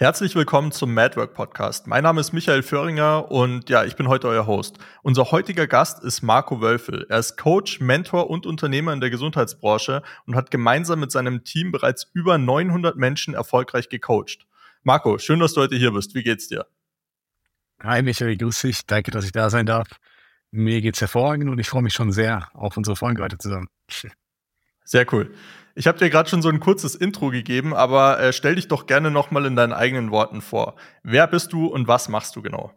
Herzlich willkommen zum Madwork Podcast. Mein Name ist Michael Föhringer und ja, ich bin heute euer Host. Unser heutiger Gast ist Marco Wölfel. Er ist Coach, Mentor und Unternehmer in der Gesundheitsbranche und hat gemeinsam mit seinem Team bereits über 900 Menschen erfolgreich gecoacht. Marco, schön, dass du heute hier bist. Wie geht's dir? Hi Michael, grüß dich. Danke, dass ich da sein darf. Mir geht's hervorragend und ich freue mich schon sehr auf unsere Folge heute zusammen. Sehr cool. Ich habe dir gerade schon so ein kurzes Intro gegeben, aber äh, stell dich doch gerne nochmal in deinen eigenen Worten vor. Wer bist du und was machst du genau?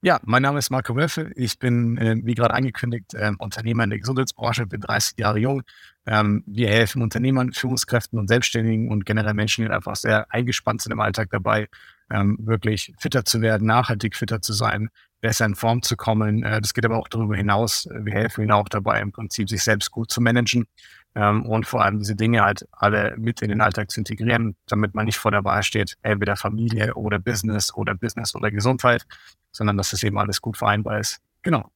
Ja, mein Name ist Marco Wölfe. Ich bin, äh, wie gerade angekündigt, äh, Unternehmer in der Gesundheitsbranche, bin 30 Jahre jung. Ähm, wir helfen Unternehmern, Führungskräften und Selbstständigen und generell Menschen, die einfach sehr eingespannt sind im Alltag dabei, ähm, wirklich fitter zu werden, nachhaltig fitter zu sein, besser in Form zu kommen. Äh, das geht aber auch darüber hinaus. Wir helfen ihnen auch dabei, im Prinzip sich selbst gut zu managen ähm, und vor allem diese Dinge halt alle mit in den Alltag zu integrieren, damit man nicht vor der Wahl steht, entweder Familie oder Business oder Business oder Gesundheit, sondern dass das eben alles gut vereinbar ist. Genau.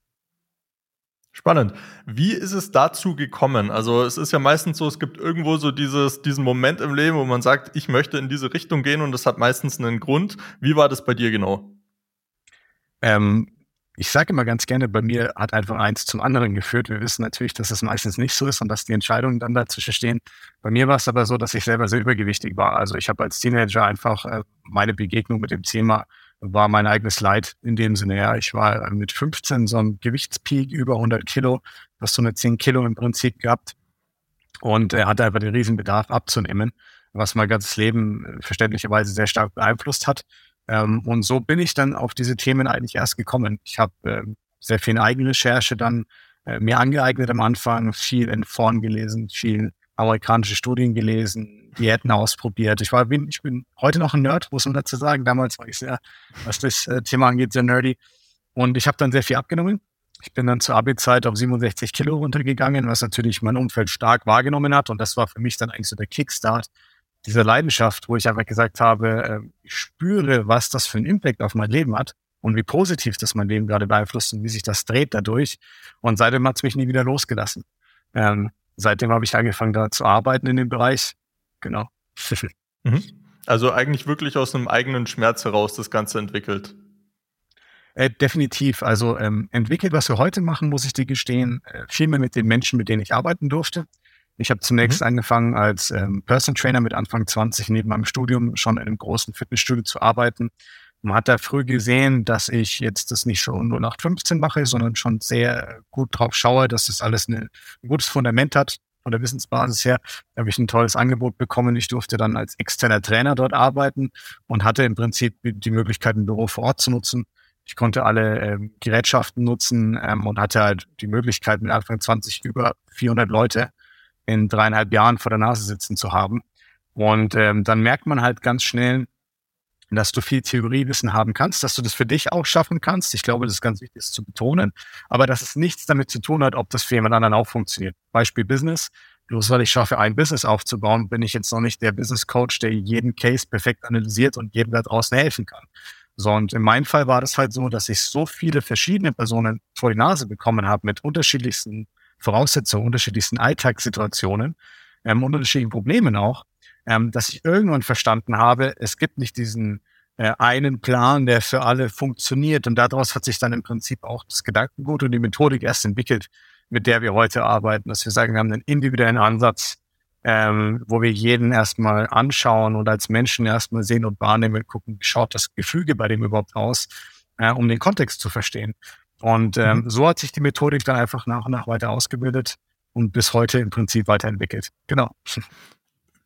Spannend. Wie ist es dazu gekommen? Also es ist ja meistens so, es gibt irgendwo so dieses, diesen Moment im Leben, wo man sagt, ich möchte in diese Richtung gehen und das hat meistens einen Grund. Wie war das bei dir genau? Ähm, ich sage immer ganz gerne, bei mir hat einfach eins zum anderen geführt. Wir wissen natürlich, dass es meistens nicht so ist und dass die Entscheidungen dann dazwischen stehen. Bei mir war es aber so, dass ich selber sehr übergewichtig war. Also ich habe als Teenager einfach äh, meine Begegnung mit dem Thema war mein eigenes Leid in dem Sinne. Ja, ich war mit 15 so einem Gewichtspeak über 100 Kilo, was so eine 10 Kilo im Prinzip gehabt und er hatte einfach den Riesenbedarf abzunehmen, was mein ganzes Leben äh, verständlicherweise sehr stark beeinflusst hat. Ähm, und so bin ich dann auf diese Themen eigentlich erst gekommen. Ich habe äh, sehr viel Eigenrecherche dann äh, mir angeeignet am Anfang, viel in Foren gelesen, viel amerikanische Studien gelesen, Diäten ausprobiert. Ich war, ich bin heute noch ein Nerd, muss man dazu sagen. Damals war ich sehr, was das äh, Thema angeht, sehr nerdy. Und ich habe dann sehr viel abgenommen. Ich bin dann zur AB-Zeit auf 67 Kilo runtergegangen, was natürlich mein Umfeld stark wahrgenommen hat. Und das war für mich dann eigentlich so der Kickstart dieser Leidenschaft, wo ich einfach gesagt habe, äh, ich spüre, was das für einen Impact auf mein Leben hat und wie positiv das mein Leben gerade beeinflusst und wie sich das dreht dadurch. Und seitdem hat es mich nie wieder losgelassen. Ähm, seitdem habe ich angefangen, da zu arbeiten in dem Bereich. Genau. Mhm. Also eigentlich wirklich aus einem eigenen Schmerz heraus das Ganze entwickelt. Äh, definitiv. Also ähm, entwickelt, was wir heute machen, muss ich dir gestehen, äh, viel mehr mit den Menschen, mit denen ich arbeiten durfte. Ich habe zunächst mhm. angefangen als ähm, Person Trainer mit Anfang 20 neben meinem Studium schon in einem großen Fitnessstudio zu arbeiten. Man hat da früh gesehen, dass ich jetzt das nicht schon nur nach 15 mache, sondern schon sehr gut drauf schaue, dass das alles eine, ein gutes Fundament hat. Von der Wissensbasis her Da habe ich ein tolles Angebot bekommen. Ich durfte dann als externer Trainer dort arbeiten und hatte im Prinzip die Möglichkeit, ein Büro vor Ort zu nutzen. Ich konnte alle ähm, Gerätschaften nutzen ähm, und hatte halt die Möglichkeit, mit Anfang 20 über 400 Leute in dreieinhalb Jahren vor der Nase sitzen zu haben. Und ähm, dann merkt man halt ganz schnell, dass du viel Theoriewissen haben kannst, dass du das für dich auch schaffen kannst. Ich glaube, das ist ganz wichtig, das zu betonen. Aber dass es nichts damit zu tun hat, ob das für jemand anderen auch funktioniert. Beispiel Business. Bloß weil ich schaffe, ein Business aufzubauen, bin ich jetzt noch nicht der Business Coach, der jeden Case perfekt analysiert und jedem da draußen helfen kann. So, und in meinem Fall war das halt so, dass ich so viele verschiedene Personen vor die Nase bekommen habe mit unterschiedlichsten Voraussetzungen, unterschiedlichsten Alltagssituationen ähm, unterschiedlichen Problemen auch, ähm, dass ich irgendwann verstanden habe, es gibt nicht diesen äh, einen Plan, der für alle funktioniert. Und daraus hat sich dann im Prinzip auch das Gedankengut und die Methodik erst entwickelt, mit der wir heute arbeiten, dass wir sagen, wir haben einen individuellen Ansatz, ähm, wo wir jeden erstmal anschauen und als Menschen erstmal sehen und wahrnehmen, gucken, schaut das Gefüge bei dem überhaupt aus, äh, um den Kontext zu verstehen. Und ähm, mhm. so hat sich die Methodik dann einfach nach und nach weiter ausgebildet und bis heute im Prinzip weiterentwickelt. Genau.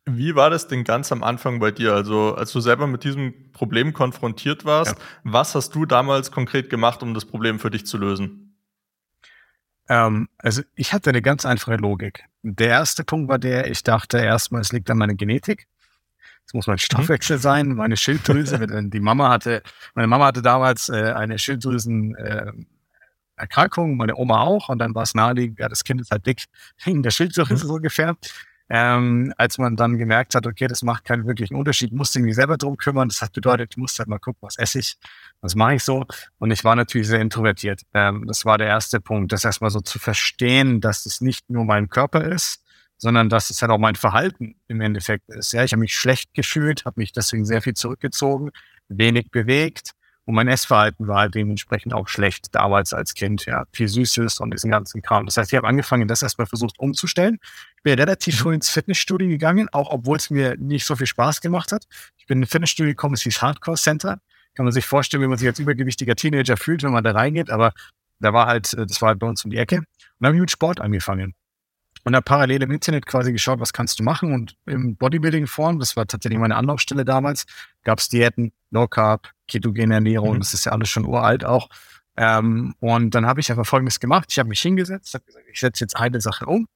Wie war das denn ganz am Anfang bei dir? Also, als du selber mit diesem Problem konfrontiert warst, ja. was hast du damals konkret gemacht, um das Problem für dich zu lösen? Ähm, also, ich hatte eine ganz einfache Logik. Der erste Punkt war der, ich dachte erstmal, es liegt an meiner Genetik. Es muss mein mhm. Stoffwechsel mhm. sein, meine Schilddrüse. die Mama hatte, meine Mama hatte damals äh, eine Schilddrüsen, äh, Erkrankung, meine Oma auch. Und dann war es naheliegend, ja, das Kind ist halt dick wegen der Schilddrüse mhm. so ungefähr. Ähm, als man dann gemerkt hat, okay, das macht keinen wirklichen Unterschied, musste ich mich selber drum kümmern. Das hat bedeutet, ich musste halt mal gucken, was esse ich, was mache ich so. Und ich war natürlich sehr introvertiert. Ähm, das war der erste Punkt, das erstmal so zu verstehen, dass es nicht nur mein Körper ist, sondern dass es halt auch mein Verhalten im Endeffekt ist. Ja, ich habe mich schlecht gefühlt, habe mich deswegen sehr viel zurückgezogen, wenig bewegt und mein Essverhalten war halt dementsprechend auch schlecht damals als Kind. Ja, viel Süßes und diesen ganzen Kram. Das heißt, ich habe angefangen, das erstmal versucht umzustellen. Ich bin relativ früh ins Fitnessstudio gegangen, auch obwohl es mir nicht so viel Spaß gemacht hat. Ich bin in ein Fitnessstudio gekommen, es hieß Hardcore Center. Kann man sich vorstellen, wie man sich als übergewichtiger Teenager fühlt, wenn man da reingeht. Aber da war halt, äh, das war halt bei uns um die Ecke. Und dann habe ich mit Sport angefangen. Und habe parallel im Internet quasi geschaut, was kannst du machen. Und im Bodybuilding-Forum, das war tatsächlich meine Anlaufstelle damals, gab es Diäten, Low Carb, ketogene Ernährung, mhm. das ist ja alles schon uralt auch. Ähm, und dann habe ich einfach Folgendes gemacht. Ich habe mich hingesetzt, habe gesagt, ich setze jetzt eine Sache um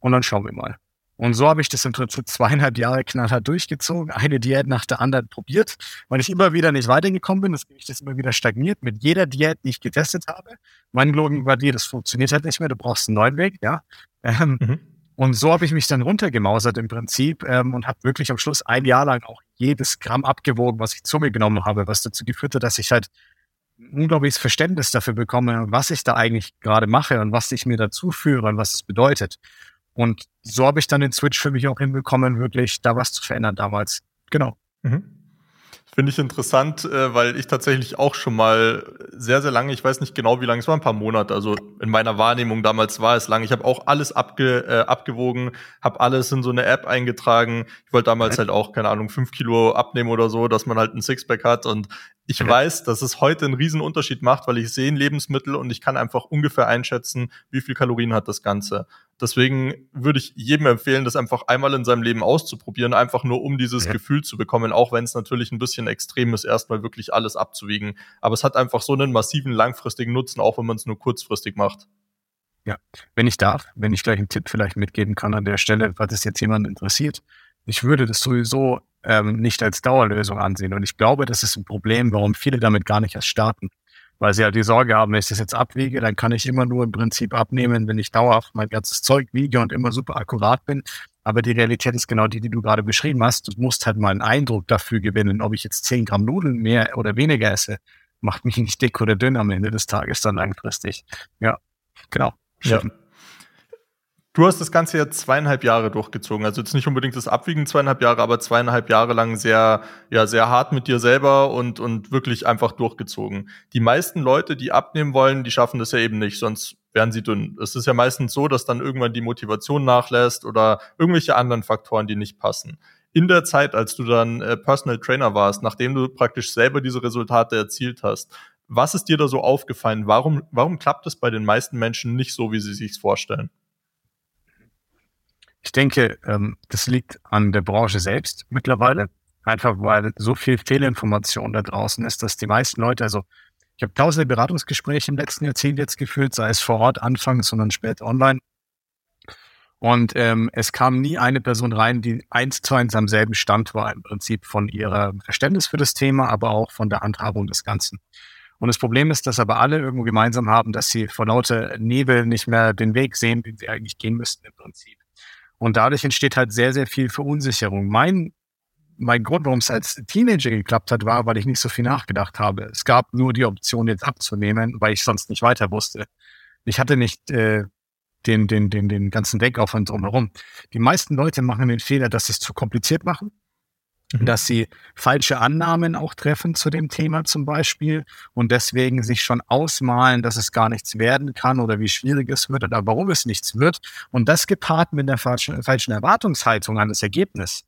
und dann schauen wir mal. Und so habe ich das im Prinzip zweieinhalb Jahre knallhart durchgezogen, eine Diät nach der anderen probiert, weil ich immer wieder nicht weitergekommen bin, das Gewicht ist immer wieder stagniert mit jeder Diät, die ich getestet habe. Mein Logan war dir, das funktioniert halt nicht mehr, du brauchst einen neuen Weg, ja. Ähm, mhm. Und so habe ich mich dann runtergemausert im Prinzip ähm, und habe wirklich am Schluss ein Jahr lang auch jedes Gramm abgewogen, was ich zu mir genommen habe, was dazu geführt hat, dass ich halt ein unglaubliches Verständnis dafür bekomme, was ich da eigentlich gerade mache und was ich mir dazu führe und was es bedeutet. Und so habe ich dann den Switch für mich auch hinbekommen, wirklich da was zu verändern damals. Genau. Mhm. Finde ich interessant, äh, weil ich tatsächlich auch schon mal sehr, sehr lange, ich weiß nicht genau wie lange, es war ein paar Monate, also in meiner Wahrnehmung damals war es lang. Ich habe auch alles abge, äh, abgewogen, habe alles in so eine App eingetragen. Ich wollte damals halt auch, keine Ahnung, fünf Kilo abnehmen oder so, dass man halt ein Sixpack hat. Und ich weiß, dass es heute einen riesen Unterschied macht, weil ich sehe ein Lebensmittel und ich kann einfach ungefähr einschätzen, wie viel Kalorien hat das Ganze. Deswegen würde ich jedem empfehlen, das einfach einmal in seinem Leben auszuprobieren, einfach nur um dieses ja. Gefühl zu bekommen, auch wenn es natürlich ein bisschen extrem ist, erstmal wirklich alles abzuwiegen. Aber es hat einfach so einen massiven langfristigen Nutzen, auch wenn man es nur kurzfristig macht. Ja, wenn ich darf, wenn ich gleich einen Tipp vielleicht mitgeben kann an der Stelle, was es jetzt jemand interessiert. Ich würde das sowieso ähm, nicht als Dauerlösung ansehen. Und ich glaube, das ist ein Problem, warum viele damit gar nicht erst starten weil sie halt die Sorge haben, wenn ich das jetzt abwiege, dann kann ich immer nur im Prinzip abnehmen, wenn ich dauerhaft mein ganzes Zeug wiege und immer super akkurat bin. Aber die Realität ist genau die, die du gerade beschrieben hast. Du musst halt mal einen Eindruck dafür gewinnen, ob ich jetzt 10 Gramm Nudeln mehr oder weniger esse, macht mich nicht dick oder dünn am Ende des Tages dann langfristig. Ja, genau. Ja. Du hast das Ganze ja zweieinhalb Jahre durchgezogen. Also jetzt nicht unbedingt das Abwiegen zweieinhalb Jahre, aber zweieinhalb Jahre lang sehr, ja, sehr hart mit dir selber und, und wirklich einfach durchgezogen. Die meisten Leute, die abnehmen wollen, die schaffen das ja eben nicht, sonst werden sie dünn. Es ist ja meistens so, dass dann irgendwann die Motivation nachlässt oder irgendwelche anderen Faktoren, die nicht passen. In der Zeit, als du dann äh, Personal Trainer warst, nachdem du praktisch selber diese Resultate erzielt hast, was ist dir da so aufgefallen? Warum, warum klappt es bei den meisten Menschen nicht so, wie sie sich vorstellen? Ich denke, ähm, das liegt an der Branche selbst mittlerweile. Einfach weil so viel Fehlinformation da draußen ist, dass die meisten Leute, also ich habe tausende Beratungsgespräche im letzten Jahrzehnt jetzt geführt, sei es vor Ort anfangs, sondern später online. Und ähm, es kam nie eine Person rein, die eins zu eins am selben Stand war, im Prinzip von ihrer Verständnis für das Thema, aber auch von der Handhabung des Ganzen. Und das Problem ist, dass aber alle irgendwo gemeinsam haben, dass sie vor lauter Nebel nicht mehr den Weg sehen, den sie eigentlich gehen müssten im Prinzip. Und dadurch entsteht halt sehr, sehr viel Verunsicherung. Mein, mein Grund, warum es als Teenager geklappt hat, war, weil ich nicht so viel nachgedacht habe. Es gab nur die Option, jetzt abzunehmen, weil ich sonst nicht weiter wusste. Ich hatte nicht äh, den, den, den, den ganzen Denkaufwand drumherum. Die meisten Leute machen den Fehler, dass sie es zu kompliziert machen mhm. dass sie falsche Annahmen auch treffen zu dem Thema zum Beispiel und deswegen sich schon ausmalen, dass es gar nichts werden kann oder wie schwierig es wird oder warum es nichts wird. Und das gepaart mit einer falschen, falschen Erwartungshaltung an das Ergebnis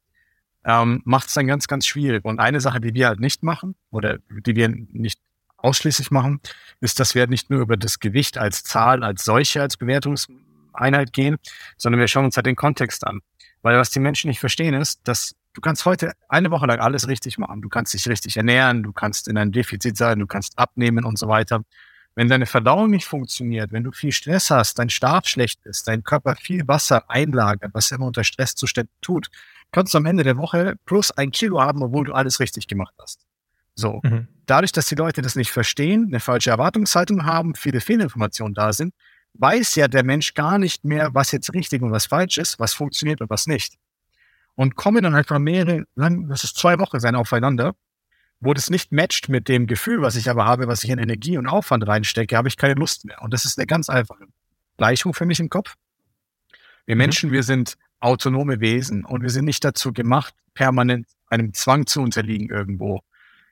ähm, macht es dann ganz, ganz schwierig. Und eine Sache, die wir halt nicht machen oder die wir nicht ausschließlich machen, ist, dass wir nicht nur über das Gewicht als Zahl, als solche, als Bewertungseinheit gehen, sondern wir schauen uns halt den Kontext an. Weil was die Menschen nicht verstehen ist, dass du kannst heute eine Woche lang alles richtig machen. Du kannst dich richtig ernähren, du kannst in einem Defizit sein, du kannst abnehmen und so weiter. Wenn deine Verdauung nicht funktioniert, wenn du viel Stress hast, dein Schlaf schlecht ist, dein Körper viel Wasser einlagert, was er immer unter Stresszuständen tut, kannst du am Ende der Woche plus ein Kilo haben, obwohl du alles richtig gemacht hast. So. Mhm. Dadurch, dass die Leute das nicht verstehen, eine falsche Erwartungshaltung haben, viele Fehlinformationen da sind, weiß ja der Mensch gar nicht mehr, was jetzt richtig und was falsch ist, was funktioniert und was nicht und komme dann einfach mehrere, lang, das ist zwei Wochen sein aufeinander, wo das nicht matcht mit dem Gefühl, was ich aber habe, was ich in Energie und Aufwand reinstecke, habe ich keine Lust mehr. Und das ist eine ganz einfache Gleichung für mich im Kopf. Wir mhm. Menschen, wir sind autonome Wesen und wir sind nicht dazu gemacht, permanent einem Zwang zu unterliegen irgendwo.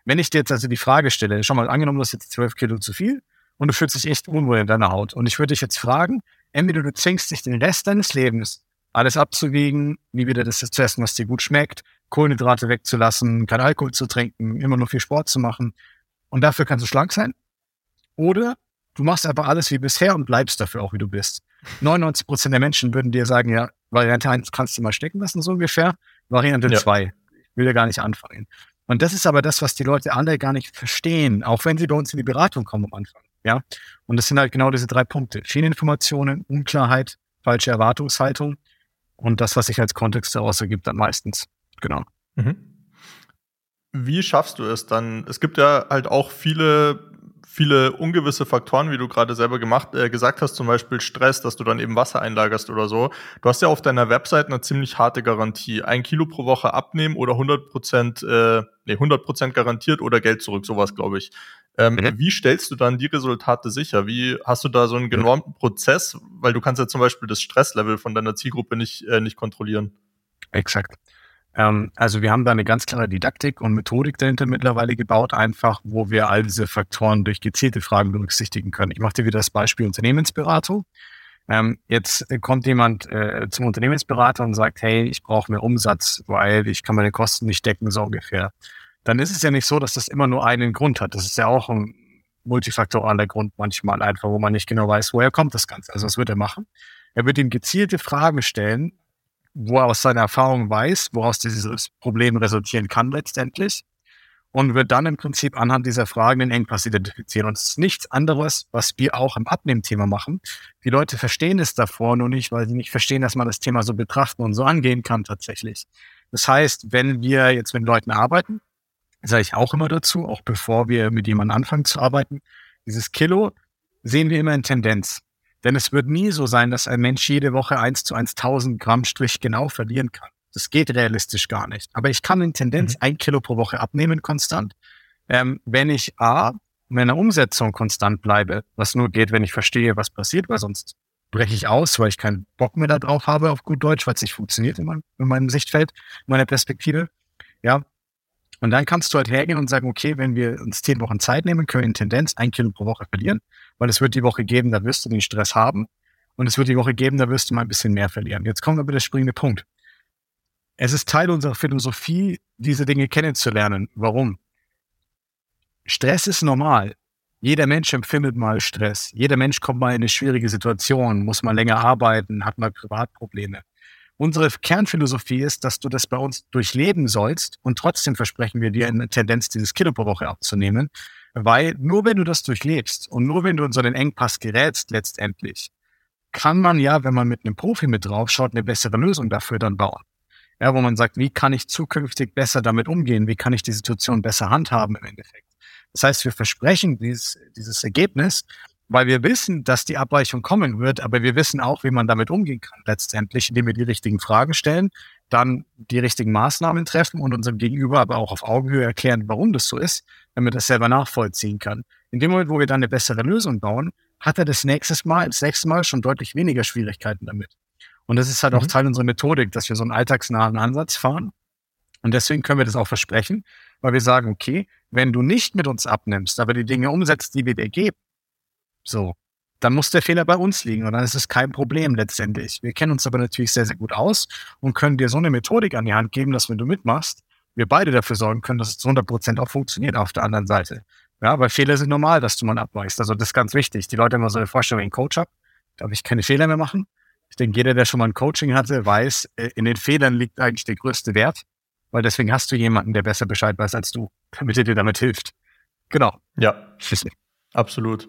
Wenn ich dir jetzt also die Frage stelle, schau mal, angenommen, du hast jetzt zwölf Kilo zu viel und du fühlst dich echt unwohl in deiner Haut und ich würde dich jetzt fragen, entweder du zwingst dich den Rest deines Lebens alles abzuwiegen, nie wieder das zu essen, was dir gut schmeckt, Kohlenhydrate wegzulassen, kein Alkohol zu trinken, immer nur viel Sport zu machen und dafür kannst du schlank sein. Oder du machst einfach alles wie bisher und bleibst dafür auch, wie du bist. 99 Prozent der Menschen würden dir sagen, ja, Variante 1 kannst du mal stecken lassen, so ungefähr. Variante ja. 2, will ja gar nicht anfangen. Und das ist aber das, was die Leute alle gar nicht verstehen, auch wenn sie bei uns in die Beratung kommen am Anfang. Ja. Und das sind halt genau diese drei Punkte. Viele Informationen, Unklarheit, falsche Erwartungshaltung und das, was sich als Kontext daraus ergibt, dann meistens. Genau. Mhm. Wie schaffst du es dann? Es gibt ja halt auch viele viele ungewisse Faktoren, wie du gerade selber gemacht, äh, gesagt hast, zum Beispiel Stress, dass du dann eben Wasser einlagerst oder so. Du hast ja auf deiner Website eine ziemlich harte Garantie. Ein Kilo pro Woche abnehmen oder 100 Prozent, äh, nee, 100 Prozent garantiert oder Geld zurück, sowas glaube ich. Ähm, mhm. Wie stellst du dann die Resultate sicher? Wie hast du da so einen genormten Prozess? Weil du kannst ja zum Beispiel das Stresslevel von deiner Zielgruppe nicht, äh, nicht kontrollieren. Exakt. Ähm, also wir haben da eine ganz klare Didaktik und Methodik dahinter mittlerweile gebaut, einfach, wo wir all diese Faktoren durch gezielte Fragen berücksichtigen können. Ich mache dir wieder das Beispiel Unternehmensberatung. Ähm, jetzt kommt jemand äh, zum Unternehmensberater und sagt, hey, ich brauche mehr Umsatz, weil ich kann meine Kosten nicht decken, so ungefähr. Dann ist es ja nicht so, dass das immer nur einen Grund hat. Das ist ja auch ein multifaktoraler Grund manchmal einfach, wo man nicht genau weiß, woher kommt das Ganze. Also was wird er machen? Er wird ihm gezielte Fragen stellen, wo er aus seiner Erfahrung weiß, woraus dieses Problem resultieren kann letztendlich und wird dann im Prinzip anhand dieser Fragen den Engpass identifizieren. Und es ist nichts anderes, was wir auch im Abnehmthema machen. Die Leute verstehen es davor nur nicht, weil sie nicht verstehen, dass man das Thema so betrachten und so angehen kann tatsächlich. Das heißt, wenn wir jetzt mit Leuten arbeiten, sage ich auch immer dazu, auch bevor wir mit jemandem anfangen zu arbeiten, dieses Kilo sehen wir immer in Tendenz. Denn es wird nie so sein, dass ein Mensch jede Woche eins zu 1000 Gramm Strich genau verlieren kann. Das geht realistisch gar nicht. Aber ich kann in Tendenz mhm. ein Kilo pro Woche abnehmen konstant. Ähm, wenn ich A, meiner Umsetzung konstant bleibe, was nur geht, wenn ich verstehe, was passiert, weil sonst breche ich aus, weil ich keinen Bock mehr darauf habe, auf gut Deutsch, weil es nicht funktioniert in meinem, in meinem Sichtfeld, in meiner Perspektive. Ja. Und dann kannst du halt hergehen und sagen, okay, wenn wir uns zehn Wochen Zeit nehmen, können wir in Tendenz ein Kilo pro Woche verlieren weil es wird die Woche geben, da wirst du den Stress haben und es wird die Woche geben, da wirst du mal ein bisschen mehr verlieren. Jetzt kommt aber der springende Punkt. Es ist Teil unserer Philosophie, diese Dinge kennenzulernen. Warum? Stress ist normal. Jeder Mensch empfindet mal Stress. Jeder Mensch kommt mal in eine schwierige Situation, muss mal länger arbeiten, hat mal Privatprobleme. Unsere Kernphilosophie ist, dass du das bei uns durchleben sollst und trotzdem versprechen wir dir eine Tendenz, dieses Kilo pro Woche abzunehmen. Weil nur wenn du das durchlebst und nur wenn du in so einen Engpass gerätst letztendlich, kann man ja, wenn man mit einem Profi mit drauf schaut, eine bessere Lösung dafür dann bauen. Ja, wo man sagt, wie kann ich zukünftig besser damit umgehen? Wie kann ich die Situation besser handhaben im Endeffekt? Das heißt, wir versprechen dieses, dieses Ergebnis, weil wir wissen, dass die Abweichung kommen wird, aber wir wissen auch, wie man damit umgehen kann letztendlich, indem wir die richtigen Fragen stellen, dann die richtigen Maßnahmen treffen und unserem Gegenüber aber auch auf Augenhöhe erklären, warum das so ist, damit er das selber nachvollziehen kann. In dem Moment, wo wir dann eine bessere Lösung bauen, hat er das nächste Mal, das nächste Mal schon deutlich weniger Schwierigkeiten damit. Und das ist halt mhm. auch Teil unserer Methodik, dass wir so einen alltagsnahen Ansatz fahren. Und deswegen können wir das auch versprechen, weil wir sagen, okay, wenn du nicht mit uns abnimmst, aber die Dinge umsetzt, die wir dir geben, so, dann muss der Fehler bei uns liegen und dann ist es kein Problem letztendlich. Wir kennen uns aber natürlich sehr, sehr gut aus und können dir so eine Methodik an die Hand geben, dass wenn du mitmachst, wir beide dafür sorgen können, dass es zu 100 Prozent auch funktioniert auf der anderen Seite. Ja, weil Fehler sind normal, dass du mal abweichst. Also das ist ganz wichtig. Die Leute haben immer so eine Vorstellung, wenn ich einen Coach habe, darf ich keine Fehler mehr machen. Ich denke, jeder, der schon mal ein Coaching hatte, weiß, äh, in den Fehlern liegt eigentlich der größte Wert, weil deswegen hast du jemanden, der besser Bescheid weiß als du, damit er dir damit hilft. Genau. Ja, absolut.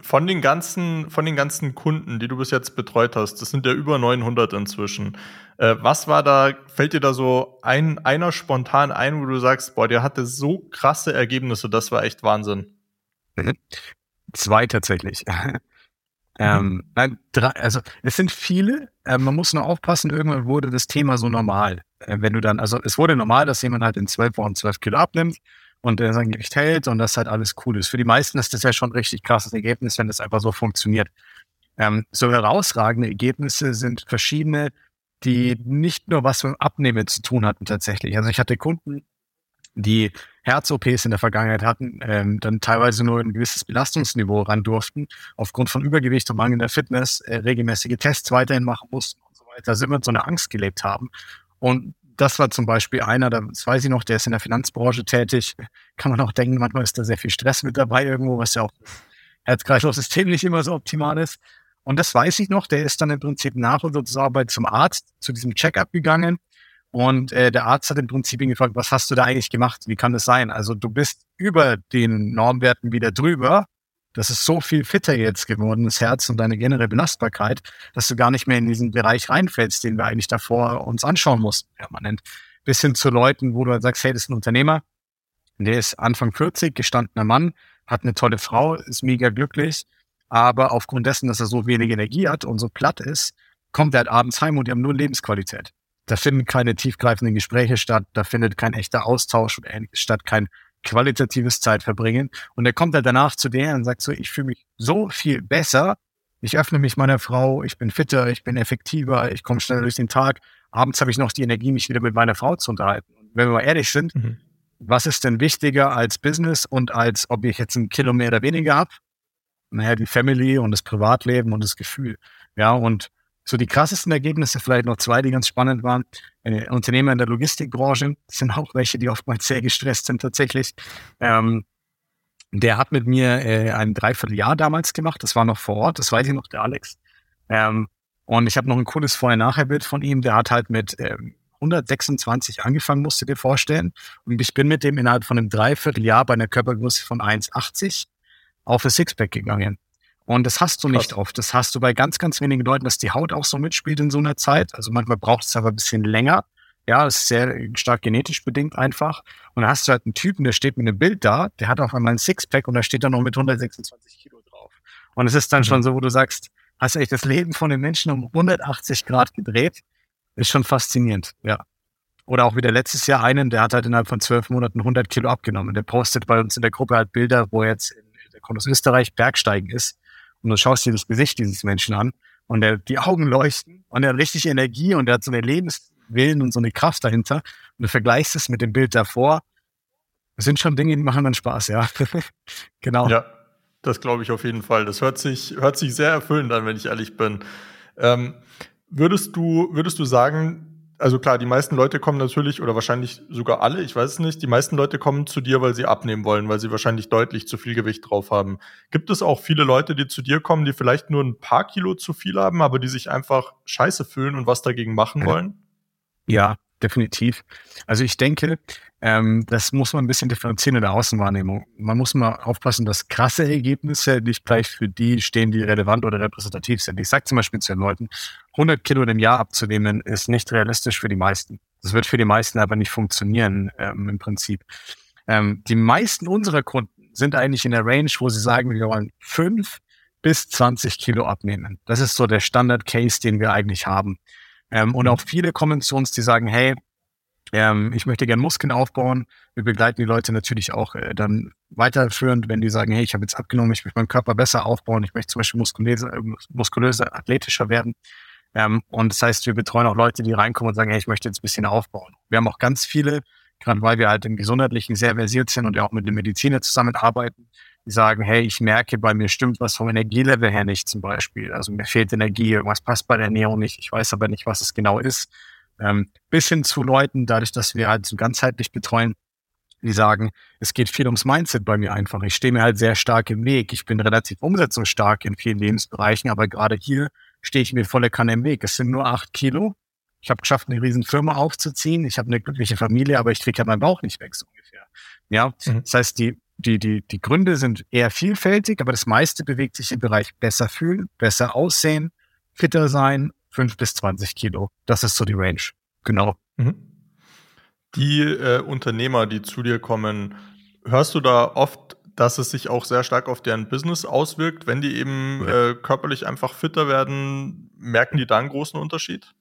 Von den ganzen, von den ganzen Kunden, die du bis jetzt betreut hast, das sind ja über 900 inzwischen. Äh, was war da, fällt dir da so ein, einer spontan ein, wo du sagst, boah, der hatte so krasse Ergebnisse, das war echt Wahnsinn? Mhm. Zwei tatsächlich. ähm, mhm. nein, drei, also es sind viele. Äh, man muss nur aufpassen, irgendwann wurde das Thema so normal. Äh, wenn du dann, also es wurde normal, dass jemand halt in zwölf Wochen zwölf Kilo abnimmt und der sein Gewicht hält und das halt alles cool ist. Für die meisten ist das ja schon ein richtig krasses Ergebnis, wenn das einfach so funktioniert. Ähm, so herausragende Ergebnisse sind verschiedene, die nicht nur was mit Abnehmen zu tun hatten tatsächlich. Also ich hatte Kunden, die Herz-OPs in der Vergangenheit hatten, ähm, dann teilweise nur ein gewisses Belastungsniveau ran durften, aufgrund von Übergewicht und mangelnder Fitness äh, regelmäßige Tests weiterhin machen mussten und so weiter, also immer so eine Angst gelebt haben. Und das war zum Beispiel einer, das weiß ich noch, der ist in der Finanzbranche tätig. Kann man auch denken, manchmal ist da sehr viel Stress mit dabei irgendwo, was ja auch Herz-Kreislauf-System nicht immer so optimal ist. Und das weiß ich noch, der ist dann im Prinzip nach unserer Arbeit zum Arzt, zu diesem Check-up gegangen. Und äh, der Arzt hat im Prinzip ihn gefragt, was hast du da eigentlich gemacht? Wie kann das sein? Also du bist über den Normwerten wieder drüber. Das ist so viel fitter jetzt geworden, das Herz und deine generelle Belastbarkeit, dass du gar nicht mehr in diesen Bereich reinfällst, den wir eigentlich davor uns anschauen mussten, permanent. Bis hin zu Leuten, wo du halt sagst, hey, das ist ein Unternehmer, der ist Anfang 40, gestandener Mann, hat eine tolle Frau, ist mega glücklich, aber aufgrund dessen, dass er so wenig Energie hat und so platt ist, kommt er halt abends heim und die haben nur Lebensqualität. Da finden keine tiefgreifenden Gespräche statt, da findet kein echter Austausch statt, kein qualitatives Zeitverbringen. Und er kommt halt danach zu der und sagt so, ich fühle mich so viel besser, ich öffne mich meiner Frau, ich bin fitter, ich bin effektiver, ich komme schneller durch den Tag. Abends habe ich noch die Energie, mich wieder mit meiner Frau zu unterhalten. Und wenn wir mal ehrlich sind, mhm. was ist denn wichtiger als Business und als ob ich jetzt ein Kilo mehr oder weniger habe? naja, die Family und das Privatleben und das Gefühl. Ja, und so die krassesten Ergebnisse, vielleicht noch zwei, die ganz spannend waren. Äh, Unternehmer in der Logistikbranche sind auch welche, die oftmals sehr gestresst sind tatsächlich. Ähm, der hat mit mir äh, ein Dreivierteljahr damals gemacht. Das war noch vor Ort, das weiß ich noch, der Alex. Ähm, und ich habe noch ein cooles Vorher-Nachher-Bild von ihm. Der hat halt mit ähm, 126 angefangen, musst du dir vorstellen. Und ich bin mit dem innerhalb von einem Dreivierteljahr bei einer Körpergröße von 1,80 auf das Sixpack gegangen. Und das hast du Krass. nicht oft. Das hast du bei ganz, ganz wenigen Leuten, dass die Haut auch so mitspielt in so einer Zeit. Also manchmal braucht es aber ein bisschen länger. Ja, das ist sehr stark genetisch bedingt einfach. Und dann hast du halt einen Typen, der steht mit einem Bild da, der hat auf einmal ein Sixpack und da steht dann noch mit 126 Kilo drauf. Und es ist dann mhm. schon so, wo du sagst, hast du echt das Leben von den Menschen um 180 Grad gedreht? Ist schon faszinierend, ja. Oder auch wieder letztes Jahr einen, der hat halt innerhalb von zwölf Monaten 100 Kilo abgenommen. Der postet bei uns in der Gruppe halt Bilder, wo er jetzt in der kommt aus Österreich, Bergsteigen ist. Und du schaust dir das Gesicht dieses Menschen an und der, die Augen leuchten und er hat richtig Energie und er hat so eine Lebenswillen und so eine Kraft dahinter. Und du vergleichst es mit dem Bild davor. Das sind schon Dinge, die machen dann Spaß, ja. genau. Ja, das glaube ich auf jeden Fall. Das hört sich, hört sich sehr erfüllend an, wenn ich ehrlich bin. Ähm, würdest du, würdest du sagen, also klar, die meisten Leute kommen natürlich, oder wahrscheinlich sogar alle, ich weiß es nicht, die meisten Leute kommen zu dir, weil sie abnehmen wollen, weil sie wahrscheinlich deutlich zu viel Gewicht drauf haben. Gibt es auch viele Leute, die zu dir kommen, die vielleicht nur ein paar Kilo zu viel haben, aber die sich einfach scheiße fühlen und was dagegen machen wollen? Ja, definitiv. Also ich denke, ähm, das muss man ein bisschen differenzieren in der Außenwahrnehmung. Man muss mal aufpassen, dass krasse Ergebnisse nicht gleich für die stehen, die relevant oder repräsentativ sind. Ich sage zum Beispiel zu den Leuten, 100 Kilo im Jahr abzunehmen, ist nicht realistisch für die meisten. Das wird für die meisten aber nicht funktionieren ähm, im Prinzip. Ähm, die meisten unserer Kunden sind eigentlich in der Range, wo sie sagen, wir wollen 5 bis 20 Kilo abnehmen. Das ist so der Standard-Case, den wir eigentlich haben. Ähm, und auch viele kommen zu uns, die sagen, hey, ähm, ich möchte gerne Muskeln aufbauen. Wir begleiten die Leute natürlich auch äh, dann weiterführend, wenn die sagen, hey, ich habe jetzt abgenommen, ich möchte meinen Körper besser aufbauen, ich möchte zum Beispiel muskulöser, äh, muskulöser athletischer werden. Ähm, und das heißt, wir betreuen auch Leute, die reinkommen und sagen, hey, ich möchte jetzt ein bisschen aufbauen. Wir haben auch ganz viele, gerade weil wir halt im Gesundheitlichen sehr versiert sind und ja auch mit den Mediziner zusammenarbeiten, die sagen, hey, ich merke, bei mir stimmt was vom Energielevel her nicht zum Beispiel. Also mir fehlt Energie, irgendwas passt bei der Ernährung nicht, ich weiß aber nicht, was es genau ist. Ähm, bis hin zu Leuten, dadurch, dass wir halt so ganzheitlich betreuen, die sagen, es geht viel ums Mindset bei mir einfach. Ich stehe mir halt sehr stark im Weg. Ich bin relativ umsetzungsstark in vielen Lebensbereichen, aber gerade hier stehe ich mir volle Kanne im Weg. Es sind nur acht Kilo. Ich habe geschafft, eine riesen Firma aufzuziehen. Ich habe eine glückliche Familie, aber ich kriege ja meinen Bauch nicht weg, so ungefähr. Ja, mhm. das heißt, die, die, die, die Gründe sind eher vielfältig, aber das meiste bewegt sich im Bereich besser fühlen, besser aussehen, fitter sein, fünf bis zwanzig Kilo. Das ist so die Range. Genau. Mhm. Die äh, Unternehmer, die zu dir kommen, hörst du da oft, dass es sich auch sehr stark auf deren Business auswirkt? Wenn die eben ja. äh, körperlich einfach fitter werden, merken die da einen großen Unterschied?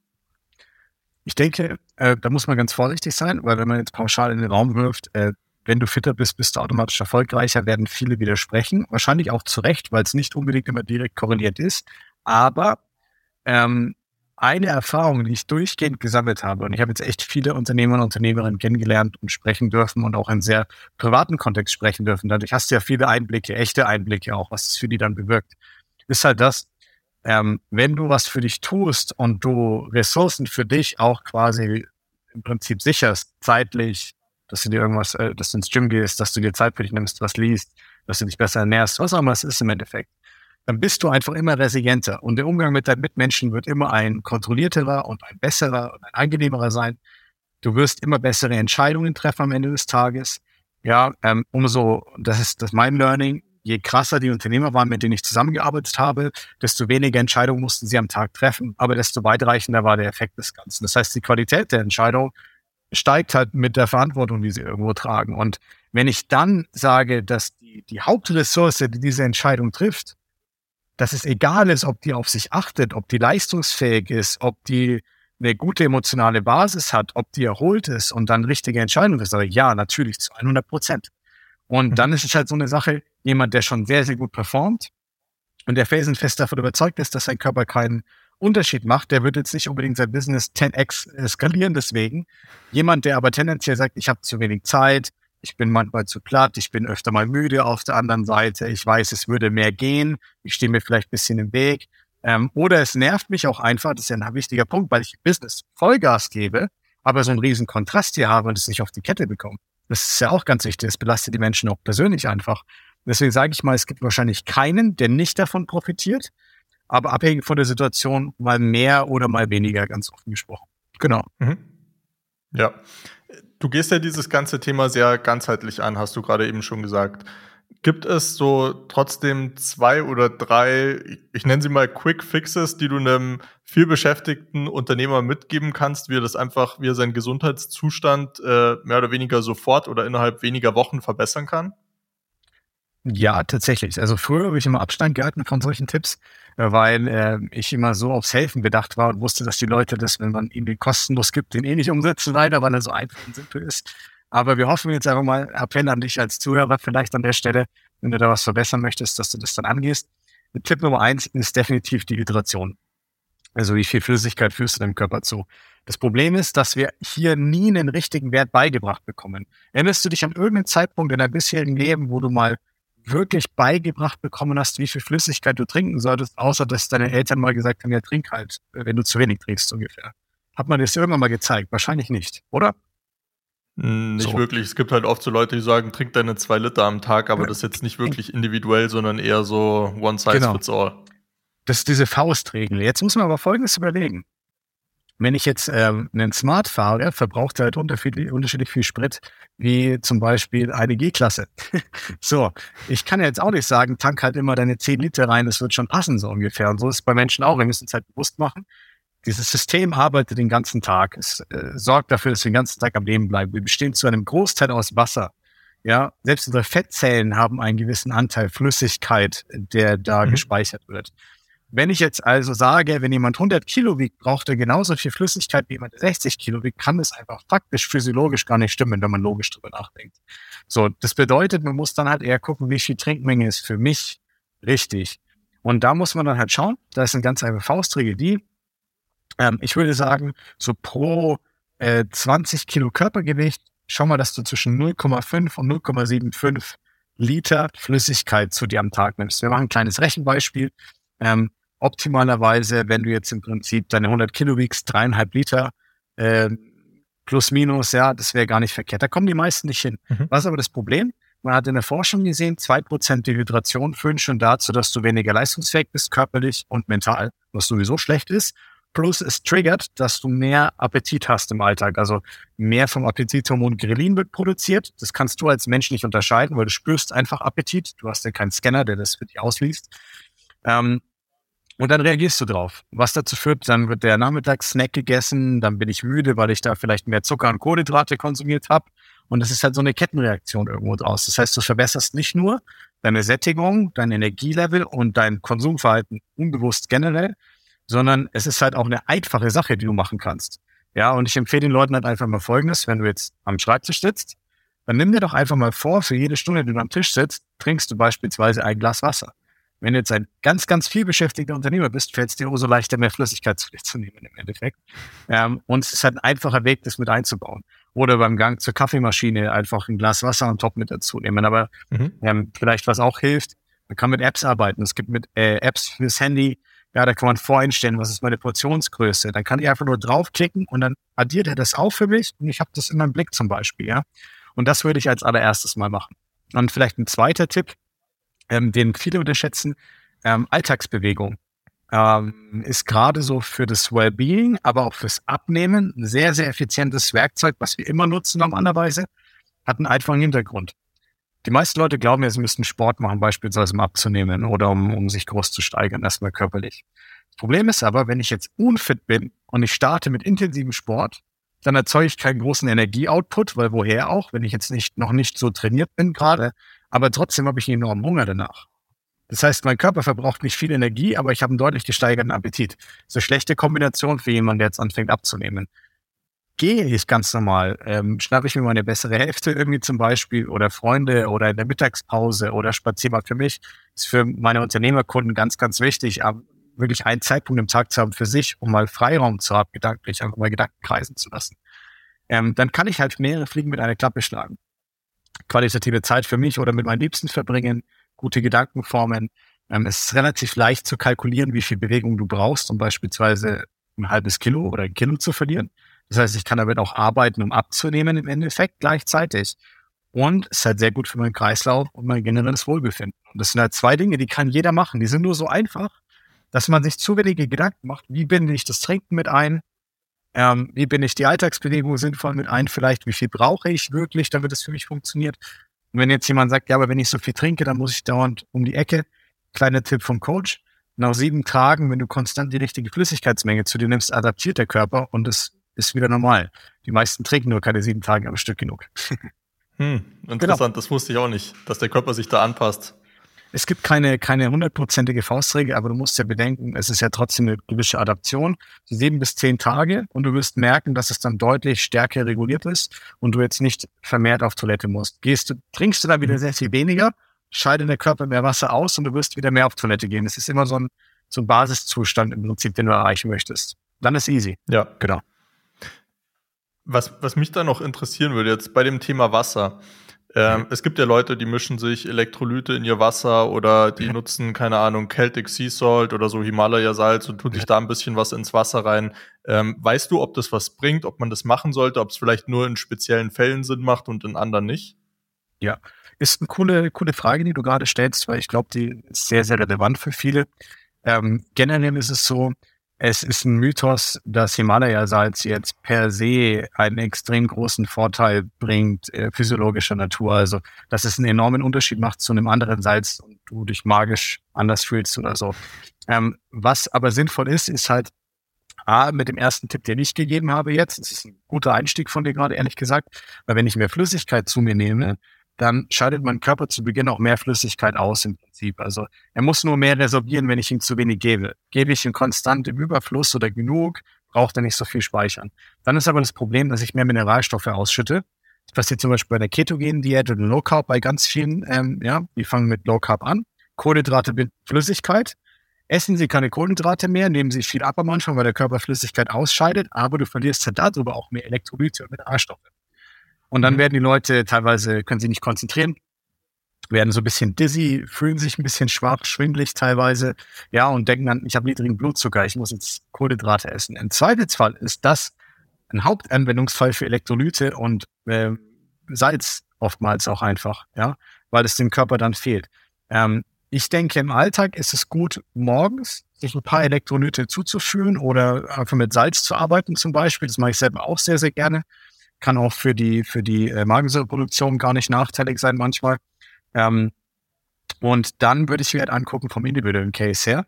Ich denke, äh, da muss man ganz vorsichtig sein, weil wenn man jetzt pauschal in den Raum wirft, äh, wenn du fitter bist, bist du automatisch erfolgreicher, werden viele widersprechen. Wahrscheinlich auch zu Recht, weil es nicht unbedingt immer direkt korreliert ist. Aber ähm, eine Erfahrung, die ich durchgehend gesammelt habe, und ich habe jetzt echt viele Unternehmer und Unternehmerinnen kennengelernt und sprechen dürfen und auch in sehr privaten Kontext sprechen dürfen. Dadurch hast du ja viele Einblicke, echte Einblicke auch, was es für die dann bewirkt. Ist halt das, ähm, wenn du was für dich tust und du Ressourcen für dich auch quasi im Prinzip sicherst, zeitlich, dass du dir irgendwas, äh, dass du ins Gym gehst, dass du dir Zeit für dich nimmst, was liest, dass du dich besser ernährst, was auch immer es ist im Endeffekt, dann bist du einfach immer resilienter und der Umgang mit deinen Mitmenschen wird immer ein kontrollierterer und ein besserer und ein angenehmerer sein. Du wirst immer bessere Entscheidungen treffen am Ende des Tages. Ja, ähm, umso, das ist das mein Learning, je krasser die Unternehmer waren, mit denen ich zusammengearbeitet habe, desto weniger Entscheidungen mussten sie am Tag treffen, aber desto weitreichender war der Effekt des Ganzen. Das heißt, die Qualität der Entscheidung steigt halt mit der Verantwortung, die sie irgendwo tragen. Und wenn ich dann sage, dass die, die Hauptressource, die diese Entscheidung trifft, dass es egal ist, ob die auf sich achtet, ob die leistungsfähig ist, ob die eine gute emotionale Basis hat, ob die erholt ist und dann richtige Entscheidungen ist, ja, natürlich zu 100 Prozent. Und mhm. dann ist es halt so eine Sache, jemand, der schon sehr, sehr gut performt und der felsenfest davon überzeugt ist, dass sein Körper keinen Unterschied macht, der wird jetzt nicht unbedingt sein Business 10x skalieren deswegen. Jemand, der aber tendenziell sagt, ich habe zu wenig Zeit, ich bin manchmal zu platt, ich bin öfter mal müde auf der anderen Seite, ich weiß, es würde mehr gehen, ich stehe mir vielleicht ein bisschen im Weg. Ähm, oder es nervt mich auch einfach, das ist ja ein wichtiger Punkt, weil ich Business Vollgas gebe, aber so einen riesen Kontrast hier habe und es nicht auf die Kette bekomme. Das ist ja auch ganz wichtig, das belastet die Menschen auch persönlich einfach. Deswegen sage ich mal, es gibt wahrscheinlich keinen, der nicht davon profitiert, aber abhängig von der Situation mal mehr oder mal weniger, ganz offen gesprochen. Genau. Mhm. Ja. Du gehst ja dieses ganze Thema sehr ganzheitlich an, hast du gerade eben schon gesagt. Gibt es so trotzdem zwei oder drei, ich nenne sie mal Quick Fixes, die du einem vielbeschäftigten Unternehmer mitgeben kannst, wie er das einfach, wie er seinen Gesundheitszustand äh, mehr oder weniger sofort oder innerhalb weniger Wochen verbessern kann? Ja, tatsächlich. Also früher habe ich immer Abstand gehalten von solchen Tipps, äh, weil äh, ich immer so aufs Helfen bedacht war und wusste, dass die Leute das, wenn man ihnen den kostenlos gibt, den eh nicht umsetzen leider, weil er so einfach und simpel ist. Aber wir hoffen jetzt einfach mal, Appell an dich als Zuhörer vielleicht an der Stelle, wenn du da was verbessern möchtest, dass du das dann angehst. Tipp Nummer eins ist definitiv die Hydration. Also wie viel Flüssigkeit führst du deinem Körper zu? Das Problem ist, dass wir hier nie einen richtigen Wert beigebracht bekommen. Erinnerst du dich an irgendeinen Zeitpunkt in deinem bisherigen Leben, wo du mal wirklich beigebracht bekommen hast, wie viel Flüssigkeit du trinken solltest, außer dass deine Eltern mal gesagt haben, ja, trink halt, wenn du zu wenig trinkst ungefähr. Hat man das irgendwann mal gezeigt? Wahrscheinlich nicht, oder? Hm, nicht so. wirklich. Es gibt halt oft so Leute, die sagen, trink deine zwei Liter am Tag, aber das ist jetzt nicht wirklich individuell, sondern eher so one size genau. fits all. Das ist diese Faustregel. Jetzt muss man aber Folgendes überlegen. Wenn ich jetzt ähm, einen Smart fahre, verbraucht er halt unterschiedlich, unterschiedlich viel Sprit, wie zum Beispiel eine G-Klasse. so, ich kann jetzt auch nicht sagen, tank halt immer deine 10 Liter rein, das wird schon passen, so ungefähr. Und so ist es bei Menschen auch. Wir müssen es halt bewusst machen. Dieses System arbeitet den ganzen Tag. Es äh, sorgt dafür, dass wir den ganzen Tag am Leben bleiben. Wir bestehen zu einem Großteil aus Wasser. Ja, selbst unsere Fettzellen haben einen gewissen Anteil Flüssigkeit, der da mhm. gespeichert wird. Wenn ich jetzt also sage, wenn jemand 100 Kilo wiegt, braucht er genauso viel Flüssigkeit wie jemand 60 Kilo wiegt, kann das einfach faktisch physiologisch gar nicht stimmen, wenn man logisch drüber nachdenkt. So, das bedeutet, man muss dann halt eher gucken, wie viel Trinkmenge ist für mich richtig. Und da muss man dann halt schauen, da ist eine ganz einfache Faustregel, die, ähm, ich würde sagen, so pro äh, 20 Kilo Körpergewicht, schau mal, dass du zwischen 0,5 und 0,75 Liter Flüssigkeit zu dir am Tag nimmst. Wir machen ein kleines Rechenbeispiel. Ähm, optimalerweise, wenn du jetzt im Prinzip deine 100 Kilo wiegst, dreieinhalb Liter, äh, plus minus, ja, das wäre gar nicht verkehrt. Da kommen die meisten nicht hin. Mhm. Was ist aber das Problem? Man hat in der Forschung gesehen, zwei Prozent Dehydration führen schon dazu, dass du weniger leistungsfähig bist, körperlich und mental, was sowieso schlecht ist. Plus es triggert, dass du mehr Appetit hast im Alltag. Also mehr vom Appetithormon Grelin wird produziert. Das kannst du als Mensch nicht unterscheiden, weil du spürst einfach Appetit. Du hast ja keinen Scanner, der das für dich ausliest. Ähm, und dann reagierst du drauf. Was dazu führt, dann wird der Nachmittagssnack gegessen, dann bin ich müde, weil ich da vielleicht mehr Zucker und Kohlenhydrate konsumiert habe. Und das ist halt so eine Kettenreaktion irgendwo draus. Das heißt, du verbesserst nicht nur deine Sättigung, dein Energielevel und dein Konsumverhalten unbewusst generell, sondern es ist halt auch eine einfache Sache, die du machen kannst. Ja, und ich empfehle den Leuten halt einfach mal Folgendes, wenn du jetzt am Schreibtisch sitzt, dann nimm dir doch einfach mal vor, für jede Stunde, die du am Tisch sitzt, trinkst du beispielsweise ein Glas Wasser. Wenn du jetzt ein ganz, ganz viel beschäftigter Unternehmer bist, fällt es dir umso leichter, mehr Flüssigkeit zu dir zu nehmen im Endeffekt. Ähm, und es ist halt ein einfacher Weg, das mit einzubauen. Oder beim Gang zur Kaffeemaschine einfach ein Glas Wasser on top mit dazu nehmen. Aber mhm. ähm, vielleicht was auch hilft, man kann mit Apps arbeiten. Es gibt mit äh, Apps fürs Handy, ja, da kann man voreinstellen, was ist meine Portionsgröße. Dann kann ich einfach nur draufklicken und dann addiert er das auch für mich und ich habe das in meinem Blick zum Beispiel, ja. Und das würde ich als allererstes mal machen. Und vielleicht ein zweiter Tipp, ähm, den viele unterschätzen, ähm, Alltagsbewegung. Ähm, ist gerade so für das Wellbeing, aber auch fürs Abnehmen ein sehr, sehr effizientes Werkzeug, was wir immer nutzen normalerweise, hat einen einfachen Hintergrund. Die meisten Leute glauben ja, sie müssten Sport machen, beispielsweise um abzunehmen oder um, um sich groß zu steigern, erstmal körperlich. Das Problem ist aber, wenn ich jetzt unfit bin und ich starte mit intensivem Sport, dann erzeuge ich keinen großen Energieoutput, weil woher auch, wenn ich jetzt nicht, noch nicht so trainiert bin gerade, aber trotzdem habe ich einen enormen Hunger danach. Das heißt, mein Körper verbraucht nicht viel Energie, aber ich habe einen deutlich gesteigerten Appetit. Eine schlechte Kombination für jemanden, der jetzt anfängt abzunehmen gehe ich ganz normal, ähm, schnappe ich mir meine bessere Hälfte irgendwie zum Beispiel oder Freunde oder in der Mittagspause oder spaziere mal für mich, ist für meine Unternehmerkunden ganz, ganz wichtig, wirklich einen Zeitpunkt im Tag zu haben für sich, um mal Freiraum zu haben, gedanklich, einfach mal Gedanken kreisen zu lassen. Ähm, dann kann ich halt mehrere Fliegen mit einer Klappe schlagen. Qualitative Zeit für mich oder mit meinen Liebsten verbringen, gute Gedanken formen. Ähm, es ist relativ leicht zu kalkulieren, wie viel Bewegung du brauchst, um beispielsweise ein halbes Kilo oder ein Kilo zu verlieren. Das heißt, ich kann damit auch arbeiten, um abzunehmen im Endeffekt gleichzeitig. Und es ist halt sehr gut für meinen Kreislauf und mein generelles Wohlbefinden. Und das sind halt zwei Dinge, die kann jeder machen. Die sind nur so einfach, dass man sich zu wenige Gedanken macht. Wie binde ich das Trinken mit ein? Ähm, wie binde ich die Alltagsbewegung sinnvoll mit ein? Vielleicht, wie viel brauche ich wirklich, damit es für mich funktioniert? Und wenn jetzt jemand sagt, ja, aber wenn ich so viel trinke, dann muss ich dauernd um die Ecke. Kleiner Tipp vom Coach. Nach sieben Tagen, wenn du konstant die richtige Flüssigkeitsmenge zu dir nimmst, adaptiert der Körper und es ist wieder normal. Die meisten trinken nur keine sieben Tage am Stück genug. Hm, interessant, genau. das wusste ich auch nicht, dass der Körper sich da anpasst. Es gibt keine, keine hundertprozentige Faustregel, aber du musst ja bedenken, es ist ja trotzdem eine gewisse Adaption. Sieben bis zehn Tage und du wirst merken, dass es dann deutlich stärker reguliert ist und du jetzt nicht vermehrt auf Toilette musst. Gehst du, trinkst du dann wieder sehr viel weniger, scheidet der Körper mehr Wasser aus und du wirst wieder mehr auf Toilette gehen. Es ist immer so ein, so ein Basiszustand im Prinzip, den du erreichen möchtest. Dann ist easy. Ja, genau. Was, was mich da noch interessieren würde, jetzt bei dem Thema Wasser. Ähm, mhm. Es gibt ja Leute, die mischen sich Elektrolyte in ihr Wasser oder die nutzen, keine Ahnung, Celtic Sea Salt oder so Himalaya-Salz und tun sich da ein bisschen was ins Wasser rein. Ähm, weißt du, ob das was bringt, ob man das machen sollte, ob es vielleicht nur in speziellen Fällen Sinn macht und in anderen nicht? Ja, ist eine coole, coole Frage, die du gerade stellst, weil ich glaube, die ist sehr, sehr relevant für viele. Ähm, generell ist es so, es ist ein Mythos, dass Himalaya-Salz jetzt per se einen extrem großen Vorteil bringt, äh, physiologischer Natur. Also, dass es einen enormen Unterschied macht zu einem anderen Salz und du dich magisch anders fühlst oder so. Ähm, was aber sinnvoll ist, ist halt, A, mit dem ersten Tipp, den ich gegeben habe jetzt, das ist ein guter Einstieg von dir gerade, ehrlich gesagt, weil wenn ich mehr Flüssigkeit zu mir nehme, dann scheidet mein Körper zu Beginn auch mehr Flüssigkeit aus im Prinzip. Also er muss nur mehr resorbieren, wenn ich ihm zu wenig gebe. Gebe ich ihm konstant im Überfluss oder genug, braucht er nicht so viel speichern. Dann ist aber das Problem, dass ich mehr Mineralstoffe ausschütte. Das passiert zum Beispiel bei der Ketogenen-Diät oder Low Carb bei ganz vielen, ähm, ja, die fangen mit Low Carb an. Kohlenhydrate mit Flüssigkeit. Essen Sie keine Kohlenhydrate mehr, nehmen Sie viel ab am Anfang, weil der Körper Flüssigkeit ausscheidet, aber du verlierst halt darüber auch mehr Elektrolyte und Mineralstoffe. Und dann mhm. werden die Leute teilweise, können sich nicht konzentrieren, werden so ein bisschen dizzy, fühlen sich ein bisschen schwach, schwindlig teilweise, ja, und denken dann, ich habe niedrigen Blutzucker, ich muss jetzt Kohlenhydrate essen. Im Zweifelsfall ist das ein Hauptanwendungsfall für Elektrolyte und äh, Salz oftmals auch einfach, ja, weil es dem Körper dann fehlt. Ähm, ich denke, im Alltag ist es gut, morgens sich ein paar Elektrolyte zuzuführen oder einfach mit Salz zu arbeiten zum Beispiel. Das mache ich selber auch sehr, sehr gerne kann auch für die, für die äh, Magensäureproduktion gar nicht nachteilig sein manchmal. Ähm, und dann würde ich mir halt angucken vom individuellen Case her.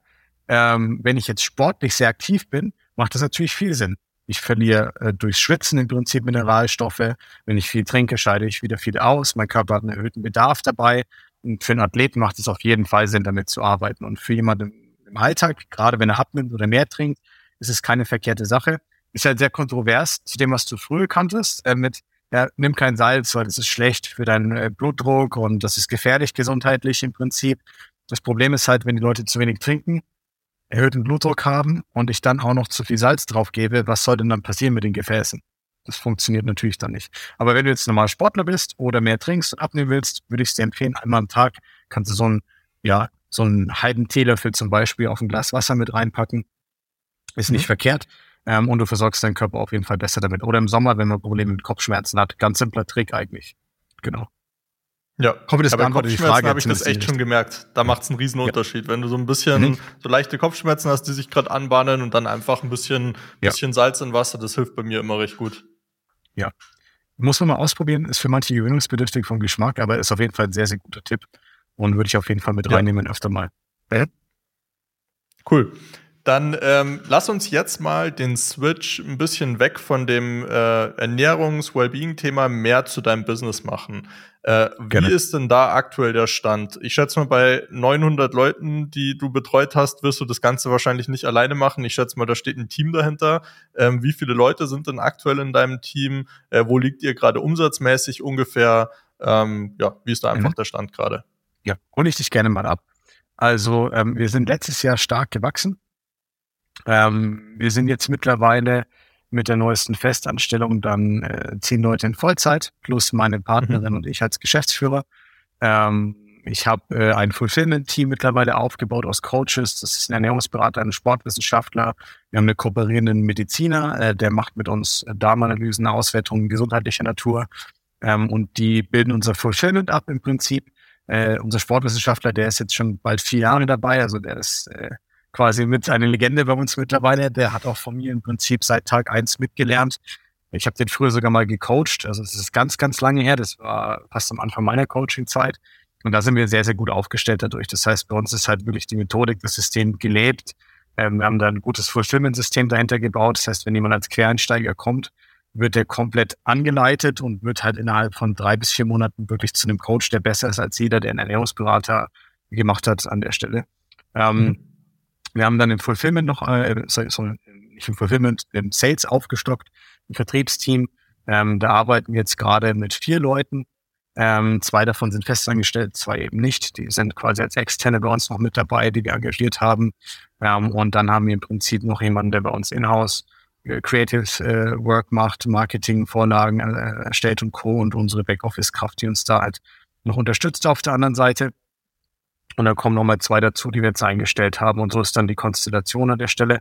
Ähm, wenn ich jetzt sportlich sehr aktiv bin, macht das natürlich viel Sinn. Ich verliere äh, durchs Schwitzen im Prinzip Mineralstoffe. Wenn ich viel trinke, scheide ich wieder viel aus. Mein Körper hat einen erhöhten Bedarf dabei. Und für einen Athleten macht es auf jeden Fall Sinn, damit zu arbeiten. Und für jemanden im Alltag, gerade wenn er abnimmt oder mehr trinkt, ist es keine verkehrte Sache ist halt sehr kontrovers zu dem, was du früher kanntest, äh, mit ja, nimm kein Salz, weil das ist schlecht für deinen äh, Blutdruck und das ist gefährlich gesundheitlich im Prinzip. Das Problem ist halt, wenn die Leute zu wenig trinken, erhöhten Blutdruck haben und ich dann auch noch zu viel Salz drauf gebe, was soll denn dann passieren mit den Gefäßen? Das funktioniert natürlich dann nicht. Aber wenn du jetzt normal Sportler bist oder mehr trinkst und abnehmen willst, würde ich dir empfehlen, einmal am Tag kannst du so einen, ja, so einen halben Teelöffel zum Beispiel auf ein Glas Wasser mit reinpacken. Ist mhm. nicht verkehrt. Ähm, und du versorgst deinen Körper auf jeden Fall besser damit. Oder im Sommer, wenn man Probleme mit Kopfschmerzen hat. Ganz simpler Trick eigentlich. Genau. Ja, hoffe, das ja, bei Kopfschmerzen habe ich das echt schon gemerkt. Da macht es einen riesen Unterschied. Ja. Wenn du so ein bisschen mhm. so leichte Kopfschmerzen hast, die sich gerade anbahnen und dann einfach ein bisschen, ja. bisschen Salz in Wasser, das hilft bei mir immer recht gut. Ja. Muss man mal ausprobieren, ist für manche gewöhnungsbedürftig vom Geschmack, aber ist auf jeden Fall ein sehr, sehr guter Tipp und würde ich auf jeden Fall mit reinnehmen öfter mal. Cool. Dann ähm, lass uns jetzt mal den Switch ein bisschen weg von dem äh, Ernährungs-Wellbeing-Thema mehr zu deinem Business machen. Äh, wie ist denn da aktuell der Stand? Ich schätze mal, bei 900 Leuten, die du betreut hast, wirst du das Ganze wahrscheinlich nicht alleine machen. Ich schätze mal, da steht ein Team dahinter. Ähm, wie viele Leute sind denn aktuell in deinem Team? Äh, wo liegt ihr gerade umsatzmäßig ungefähr? Ähm, ja, wie ist da einfach mhm. der Stand gerade? Ja, hole ich dich gerne mal ab. Also ähm, wir sind letztes Jahr stark gewachsen. Ähm, wir sind jetzt mittlerweile mit der neuesten Festanstellung dann äh, zehn Leute in Vollzeit plus meine Partnerin mhm. und ich als Geschäftsführer. Ähm, ich habe äh, ein Fulfillment-Team mittlerweile aufgebaut aus Coaches. Das ist ein Ernährungsberater, ein Sportwissenschaftler. Wir haben einen kooperierenden Mediziner, äh, der macht mit uns äh, Darmanalysen, Auswertungen gesundheitlicher Natur. Ähm, und die bilden unser Fulfillment ab im Prinzip. Äh, unser Sportwissenschaftler, der ist jetzt schon bald vier Jahre dabei, also der ist äh, quasi mit eine Legende bei uns mittlerweile. Der hat auch von mir im Prinzip seit Tag eins mitgelernt. Ich habe den früher sogar mal gecoacht. Also es ist ganz, ganz lange her. Das war fast am Anfang meiner Coaching-Zeit. Und da sind wir sehr, sehr gut aufgestellt dadurch. Das heißt, bei uns ist halt wirklich die Methodik, das System gelebt. Ähm, wir haben da ein gutes Fulfillment-System dahinter gebaut. Das heißt, wenn jemand als Quereinsteiger kommt, wird der komplett angeleitet und wird halt innerhalb von drei bis vier Monaten wirklich zu einem Coach, der besser ist als jeder, der einen Ernährungsberater gemacht hat an der Stelle. Ähm, mhm. Wir haben dann im Fulfillment noch, äh, sorry, nicht im Fulfillment, im Sales aufgestockt, ein Vertriebsteam. Ähm, da arbeiten wir jetzt gerade mit vier Leuten. Ähm, zwei davon sind festangestellt, zwei eben nicht. Die sind quasi als Externe bei uns noch mit dabei, die wir engagiert haben. Ähm, und dann haben wir im Prinzip noch jemanden, der bei uns in-house äh, Creative äh, Work macht, Marketing, Vorlagen äh, erstellt und Co. und unsere Backoffice-Kraft, die uns da halt noch unterstützt auf der anderen Seite. Und dann kommen nochmal zwei dazu, die wir jetzt eingestellt haben. Und so ist dann die Konstellation an der Stelle,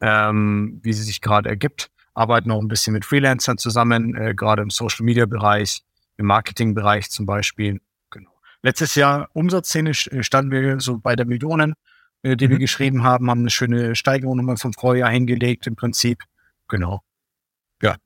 ähm, wie sie sich gerade ergibt. Arbeiten auch ein bisschen mit Freelancern zusammen, äh, gerade im Social-Media-Bereich, im Marketing-Bereich zum Beispiel. Genau. Letztes Jahr umsatzszenisch äh, standen wir so bei der Millionen, äh, die mhm. wir geschrieben haben, haben eine schöne Steigerung nochmal vom Vorjahr hingelegt im Prinzip. Genau. Ja.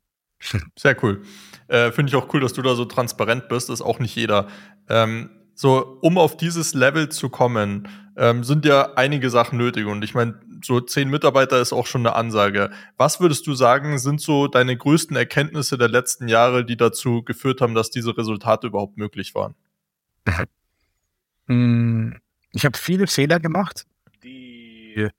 Sehr cool. Äh, Finde ich auch cool, dass du da so transparent bist. Das ist auch nicht jeder. Ähm, so, um auf dieses Level zu kommen, ähm, sind ja einige Sachen nötig. Und ich meine, so zehn Mitarbeiter ist auch schon eine Ansage. Was würdest du sagen, sind so deine größten Erkenntnisse der letzten Jahre, die dazu geführt haben, dass diese Resultate überhaupt möglich waren? Hm, ich habe viele Fehler gemacht, die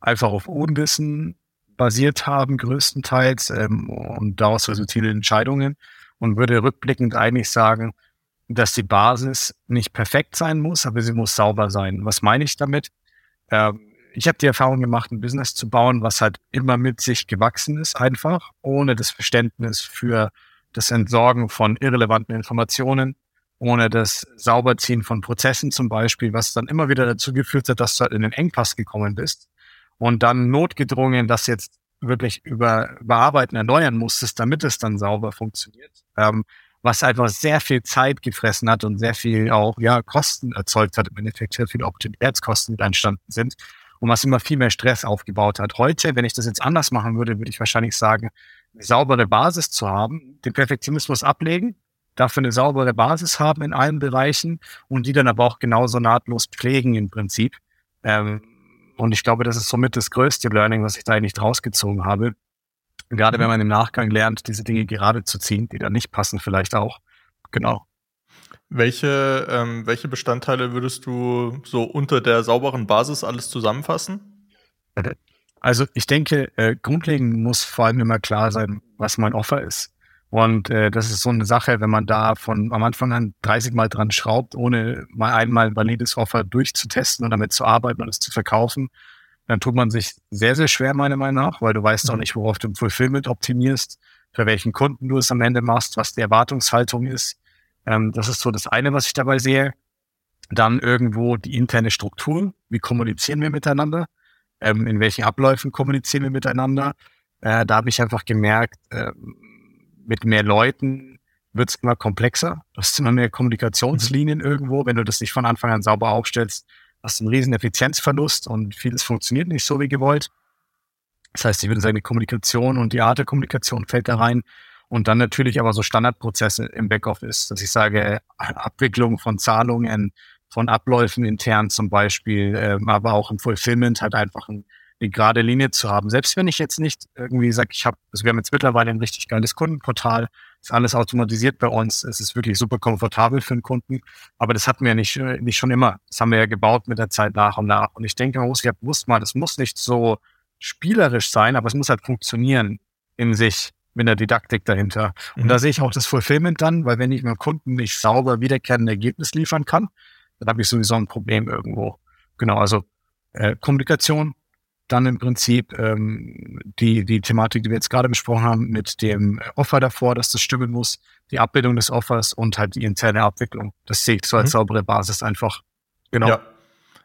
einfach auf Unwissen basiert haben, größtenteils, ähm, und daraus resultieren Entscheidungen. Und würde rückblickend eigentlich sagen, dass die Basis nicht perfekt sein muss, aber sie muss sauber sein. Was meine ich damit? Ähm, ich habe die Erfahrung gemacht, ein Business zu bauen, was halt immer mit sich gewachsen ist, einfach, ohne das Verständnis für das Entsorgen von irrelevanten Informationen, ohne das Sauberziehen von Prozessen zum Beispiel, was dann immer wieder dazu geführt hat, dass du halt in den Engpass gekommen bist und dann notgedrungen das jetzt wirklich über, überarbeiten, erneuern musstest, damit es dann sauber funktioniert. Ähm, was einfach sehr viel Zeit gefressen hat und sehr viel auch ja Kosten erzeugt hat, im Endeffekt sehr viele Opportunitätskosten mit entstanden sind und was immer viel mehr Stress aufgebaut hat. Heute, wenn ich das jetzt anders machen würde, würde ich wahrscheinlich sagen, eine saubere Basis zu haben, den Perfektionismus ablegen, dafür eine saubere Basis haben in allen Bereichen und die dann aber auch genauso nahtlos pflegen im Prinzip. Ähm, und ich glaube, das ist somit das größte Learning, was ich da eigentlich rausgezogen habe. Gerade wenn mhm. man im Nachgang lernt, diese Dinge gerade zu ziehen, die dann nicht passen, vielleicht auch. Genau. Welche, ähm, welche Bestandteile würdest du so unter der sauberen Basis alles zusammenfassen? Also ich denke, äh, grundlegend muss vor allem immer klar sein, was mein Offer ist. Und äh, das ist so eine Sache, wenn man da von am Anfang an 30 Mal dran schraubt, ohne mal einmal ein valides Offer durchzutesten und damit zu arbeiten und es zu verkaufen, dann tut man sich sehr, sehr schwer, meiner Meinung nach, weil du weißt auch mhm. nicht, worauf du im Fulfillment optimierst, für welchen Kunden du es am Ende machst, was die Erwartungshaltung ist. Ähm, das ist so das eine, was ich dabei sehe. Dann irgendwo die interne Struktur. Wie kommunizieren wir miteinander? Ähm, in welchen Abläufen kommunizieren wir miteinander? Äh, da habe ich einfach gemerkt, äh, mit mehr Leuten wird es immer komplexer. Du hast immer mehr Kommunikationslinien mhm. irgendwo. Wenn du das nicht von Anfang an sauber aufstellst, hast einen riesen Effizienzverlust und vieles funktioniert nicht so wie gewollt. Das heißt, ich würde sagen, die Kommunikation und die Art der Kommunikation fällt da rein. Und dann natürlich aber so Standardprozesse im Backoffice, dass ich sage, Abwicklung von Zahlungen, von Abläufen intern zum Beispiel, äh, aber auch im Fulfillment halt einfach ein eine gerade Linie zu haben. Selbst wenn ich jetzt nicht irgendwie sage, ich habe, also wir haben jetzt mittlerweile ein richtig geiles Kundenportal, ist alles automatisiert bei uns, es ist wirklich super komfortabel für den Kunden, aber das hatten wir nicht, äh, nicht schon immer. Das haben wir ja gebaut mit der Zeit nach und nach. Und ich denke, man muss ja bewusst mal, das muss nicht so spielerisch sein, aber es muss halt funktionieren in sich mit der Didaktik dahinter. Und mhm. da sehe ich auch das Fulfillment dann, weil wenn ich meinem Kunden nicht sauber wiederkehrende Ergebnis liefern kann, dann habe ich sowieso ein Problem irgendwo. Genau, also äh, Kommunikation, dann im Prinzip ähm, die, die Thematik, die wir jetzt gerade besprochen haben, mit dem Offer davor, dass das stimmen muss, die Abbildung des Offers und halt die interne Abwicklung. Das sehe ich so als mhm. saubere Basis einfach. Genau. Ja.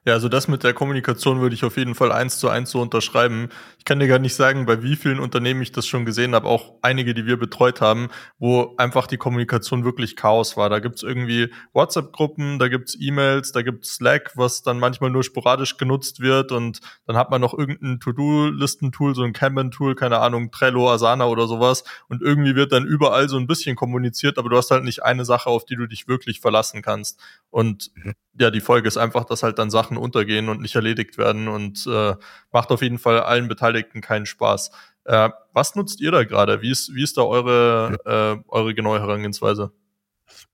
Ja, also das mit der Kommunikation würde ich auf jeden Fall eins zu eins so unterschreiben. Ich kann dir gar nicht sagen, bei wie vielen Unternehmen ich das schon gesehen habe, auch einige, die wir betreut haben, wo einfach die Kommunikation wirklich Chaos war. Da gibt's irgendwie WhatsApp-Gruppen, da gibt's E-Mails, da gibt's Slack, was dann manchmal nur sporadisch genutzt wird und dann hat man noch irgendein To-Do-Listen-Tool, so ein Kanban-Tool, keine Ahnung, Trello, Asana oder sowas und irgendwie wird dann überall so ein bisschen kommuniziert, aber du hast halt nicht eine Sache, auf die du dich wirklich verlassen kannst. Und mhm ja, die Folge ist einfach, dass halt dann Sachen untergehen und nicht erledigt werden und äh, macht auf jeden Fall allen Beteiligten keinen Spaß. Äh, was nutzt ihr da gerade? Wie ist, wie ist da eure, äh, eure genaue Herangehensweise?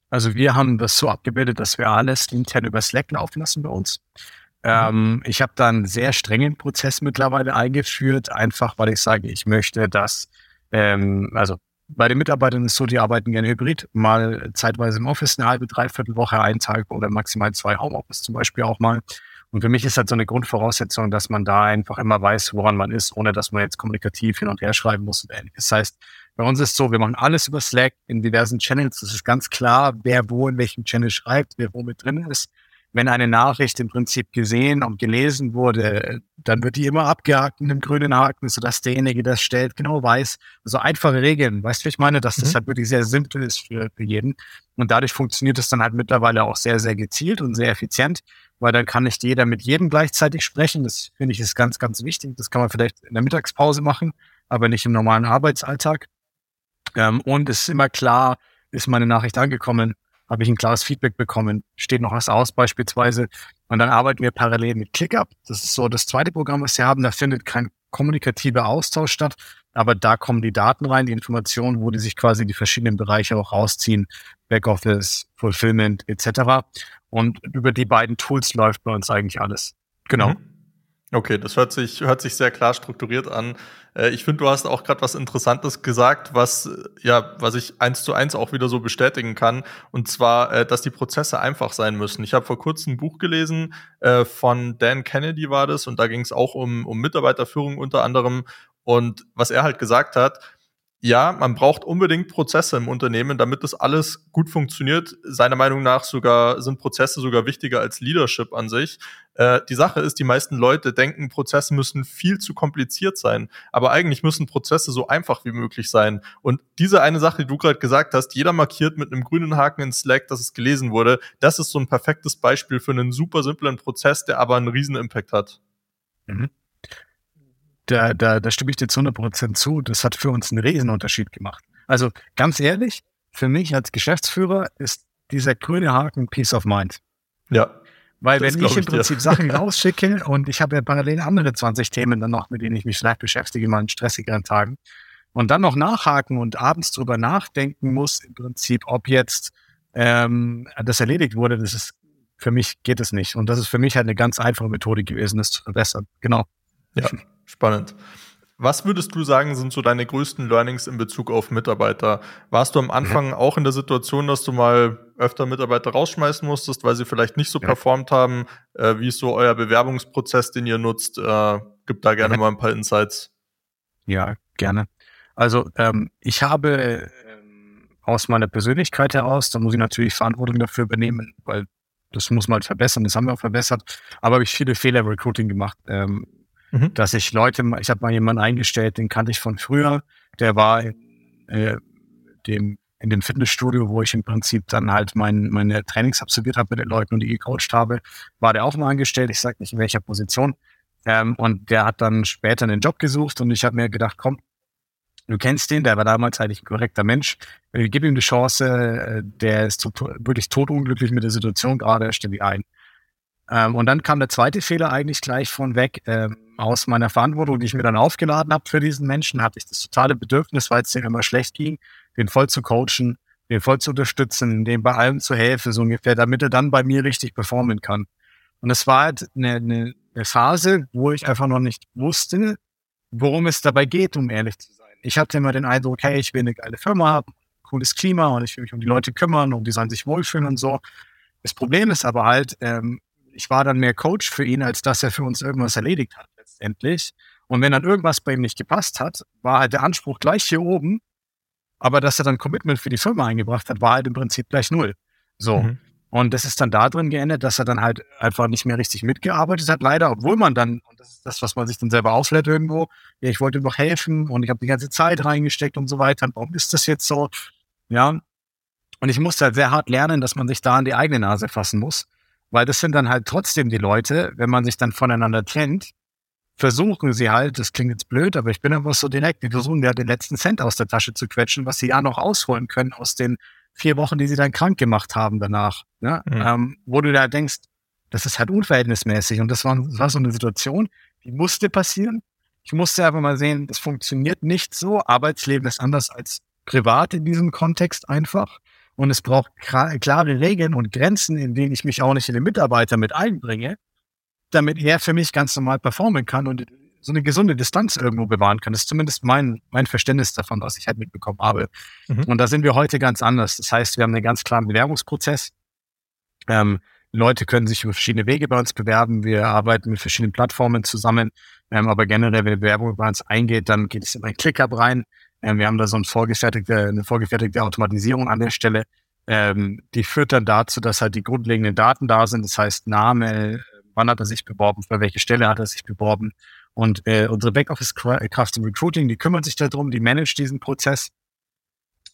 Also wir haben das so abgebildet, dass wir alles intern über Slack laufen lassen bei uns. Ähm, ich habe da einen sehr strengen Prozess mittlerweile eingeführt, einfach weil ich sage, ich möchte, dass, ähm, also bei den Mitarbeitern ist so, die arbeiten gerne hybrid, mal zeitweise im Office eine halbe, dreiviertel Woche, einen Tag oder maximal zwei Homeoffice zum Beispiel auch mal. Und für mich ist halt so eine Grundvoraussetzung, dass man da einfach immer weiß, woran man ist, ohne dass man jetzt kommunikativ hin und her schreiben muss und ähnliches. Das heißt, bei uns ist es so, wir machen alles über Slack in diversen Channels. Es ist ganz klar, wer wo in welchem Channel schreibt, wer wo mit drin ist wenn eine Nachricht im Prinzip gesehen und gelesen wurde, dann wird die immer abgehakt mit einem grünen Haken, sodass derjenige, der das stellt, genau weiß. Also einfache Regeln. Weißt du, wie ich meine? Dass das mhm. halt wirklich sehr simpel ist für, für jeden. Und dadurch funktioniert es dann halt mittlerweile auch sehr, sehr gezielt und sehr effizient, weil dann kann nicht jeder mit jedem gleichzeitig sprechen. Das finde ich ist ganz, ganz wichtig. Das kann man vielleicht in der Mittagspause machen, aber nicht im normalen Arbeitsalltag. Ähm, und es ist immer klar, ist meine Nachricht angekommen, habe ich ein klares Feedback bekommen, steht noch was aus beispielsweise. Und dann arbeiten wir parallel mit ClickUp. Das ist so das zweite Programm, was wir haben. Da findet kein kommunikativer Austausch statt, aber da kommen die Daten rein, die Informationen, wo die sich quasi die verschiedenen Bereiche auch rausziehen, Backoffice, Fulfillment etc. Und über die beiden Tools läuft bei uns eigentlich alles. Genau. Mhm. Okay, das hört sich, hört sich sehr klar strukturiert an. Äh, ich finde, du hast auch gerade was Interessantes gesagt, was, äh, ja, was ich eins zu eins auch wieder so bestätigen kann. Und zwar, äh, dass die Prozesse einfach sein müssen. Ich habe vor kurzem ein Buch gelesen, von Dan Kennedy war das, und da ging es auch um, um Mitarbeiterführung unter anderem. Und was er halt gesagt hat, ja, man braucht unbedingt Prozesse im Unternehmen, damit das alles gut funktioniert. Seiner Meinung nach sogar sind Prozesse sogar wichtiger als Leadership an sich. Äh, die Sache ist, die meisten Leute denken, Prozesse müssen viel zu kompliziert sein. Aber eigentlich müssen Prozesse so einfach wie möglich sein. Und diese eine Sache, die du gerade gesagt hast, jeder markiert mit einem grünen Haken in Slack, dass es gelesen wurde, das ist so ein perfektes Beispiel für einen super simplen Prozess, der aber einen riesen Impact hat. Mhm da, da, da stimme ich dir zu 100% zu. Das hat für uns einen Riesenunterschied gemacht. Also ganz ehrlich, für mich als Geschäftsführer ist dieser grüne Haken Peace of Mind. Ja. Weil wenn ich im Prinzip dir. Sachen rausschicke und ich habe ja parallel andere 20 Themen dann noch, mit denen ich mich vielleicht beschäftige, mal in stressigeren Tagen, und dann noch nachhaken und abends drüber nachdenken muss, im Prinzip, ob jetzt ähm, das erledigt wurde, das ist für mich geht es nicht. Und das ist für mich halt eine ganz einfache Methode gewesen, das zu verbessern. Genau. Ja. Spannend. Was würdest du sagen, sind so deine größten Learnings in Bezug auf Mitarbeiter? Warst du am Anfang mhm. auch in der Situation, dass du mal öfter Mitarbeiter rausschmeißen musstest, weil sie vielleicht nicht so ja. performt haben? Äh, wie ist so euer Bewerbungsprozess, den ihr nutzt? Äh, gib da gerne ja. mal ein paar Insights. Ja, gerne. Also ähm, ich habe ähm, aus meiner Persönlichkeit heraus, da muss ich natürlich Verantwortung dafür übernehmen, weil das muss man halt verbessern, das haben wir auch verbessert, aber habe ich viele Fehler im Recruiting gemacht. Ähm, mhm. dass ich Leute, ich habe mal jemanden eingestellt, den kannte ich von früher, der war in, äh, dem, in dem Fitnessstudio, wo ich im Prinzip dann halt mein, meine Trainings absolviert habe mit den Leuten und die gecoacht habe, war der auch mal angestellt, ich sage nicht in welcher Position. Ähm, und der hat dann später einen Job gesucht und ich habe mir gedacht, komm, du kennst den, der war damals eigentlich ein korrekter Mensch. Gib ihm die Chance, äh, der ist wirklich totunglücklich mit der Situation gerade, stell dich ein. Ähm, und dann kam der zweite Fehler eigentlich gleich von weg. Ähm, aus meiner Verantwortung, die ich mir dann aufgeladen habe für diesen Menschen, hatte ich das totale Bedürfnis, weil es dem immer schlecht ging, den voll zu coachen, den voll zu unterstützen, dem bei allem zu helfen, so ungefähr, damit er dann bei mir richtig performen kann. Und es war halt eine, eine, eine Phase, wo ich einfach noch nicht wusste, worum es dabei geht, um ehrlich zu sein. Ich hatte immer den Eindruck, hey, ich will eine geile Firma haben, cooles Klima und ich will mich um die Leute kümmern und die sollen sich wohlfühlen und so. Das Problem ist aber halt, ähm, ich war dann mehr Coach für ihn, als dass er für uns irgendwas erledigt hat letztendlich. Und wenn dann irgendwas bei ihm nicht gepasst hat, war halt der Anspruch gleich hier oben. Aber dass er dann Commitment für die Firma eingebracht hat, war halt im Prinzip gleich null. So. Mhm. Und das ist dann da drin geendet, dass er dann halt einfach nicht mehr richtig mitgearbeitet hat, leider, obwohl man dann, und das ist das, was man sich dann selber auflädt irgendwo, ja, ich wollte ihm doch helfen und ich habe die ganze Zeit reingesteckt und so weiter. Warum ist das jetzt so? Ja. Und ich musste halt sehr hart lernen, dass man sich da an die eigene Nase fassen muss. Weil das sind dann halt trotzdem die Leute, wenn man sich dann voneinander trennt, versuchen sie halt, das klingt jetzt blöd, aber ich bin einfach so direkt, die versuchen ja den letzten Cent aus der Tasche zu quetschen, was sie ja noch ausholen können aus den vier Wochen, die sie dann krank gemacht haben danach. Ne? Mhm. Ähm, wo du da denkst, das ist halt unverhältnismäßig. Und das war, das war so eine Situation, die musste passieren. Ich musste einfach mal sehen, das funktioniert nicht so. Arbeitsleben ist anders als privat in diesem Kontext einfach. Und es braucht klare Regeln und Grenzen, in denen ich mich auch nicht in den Mitarbeiter mit einbringe, damit er für mich ganz normal performen kann und so eine gesunde Distanz irgendwo bewahren kann. Das ist zumindest mein, mein Verständnis davon, was ich halt mitbekommen habe. Mhm. Und da sind wir heute ganz anders. Das heißt, wir haben einen ganz klaren Bewerbungsprozess. Ähm, Leute können sich über verschiedene Wege bei uns bewerben. Wir arbeiten mit verschiedenen Plattformen zusammen. Ähm, aber generell, wenn eine Bewerbung bei uns eingeht, dann geht es in ein ClickUp rein. Ähm, wir haben da so ein vorgefertigte, eine vorgefertigte Automatisierung an der Stelle. Ähm, die führt dann dazu, dass halt die grundlegenden Daten da sind. Das heißt, Name, wann hat er sich beworben, für welche Stelle hat er sich beworben, und äh, unsere Backoffice-Kraft im Recruiting, die kümmert sich darum, die managt diesen Prozess.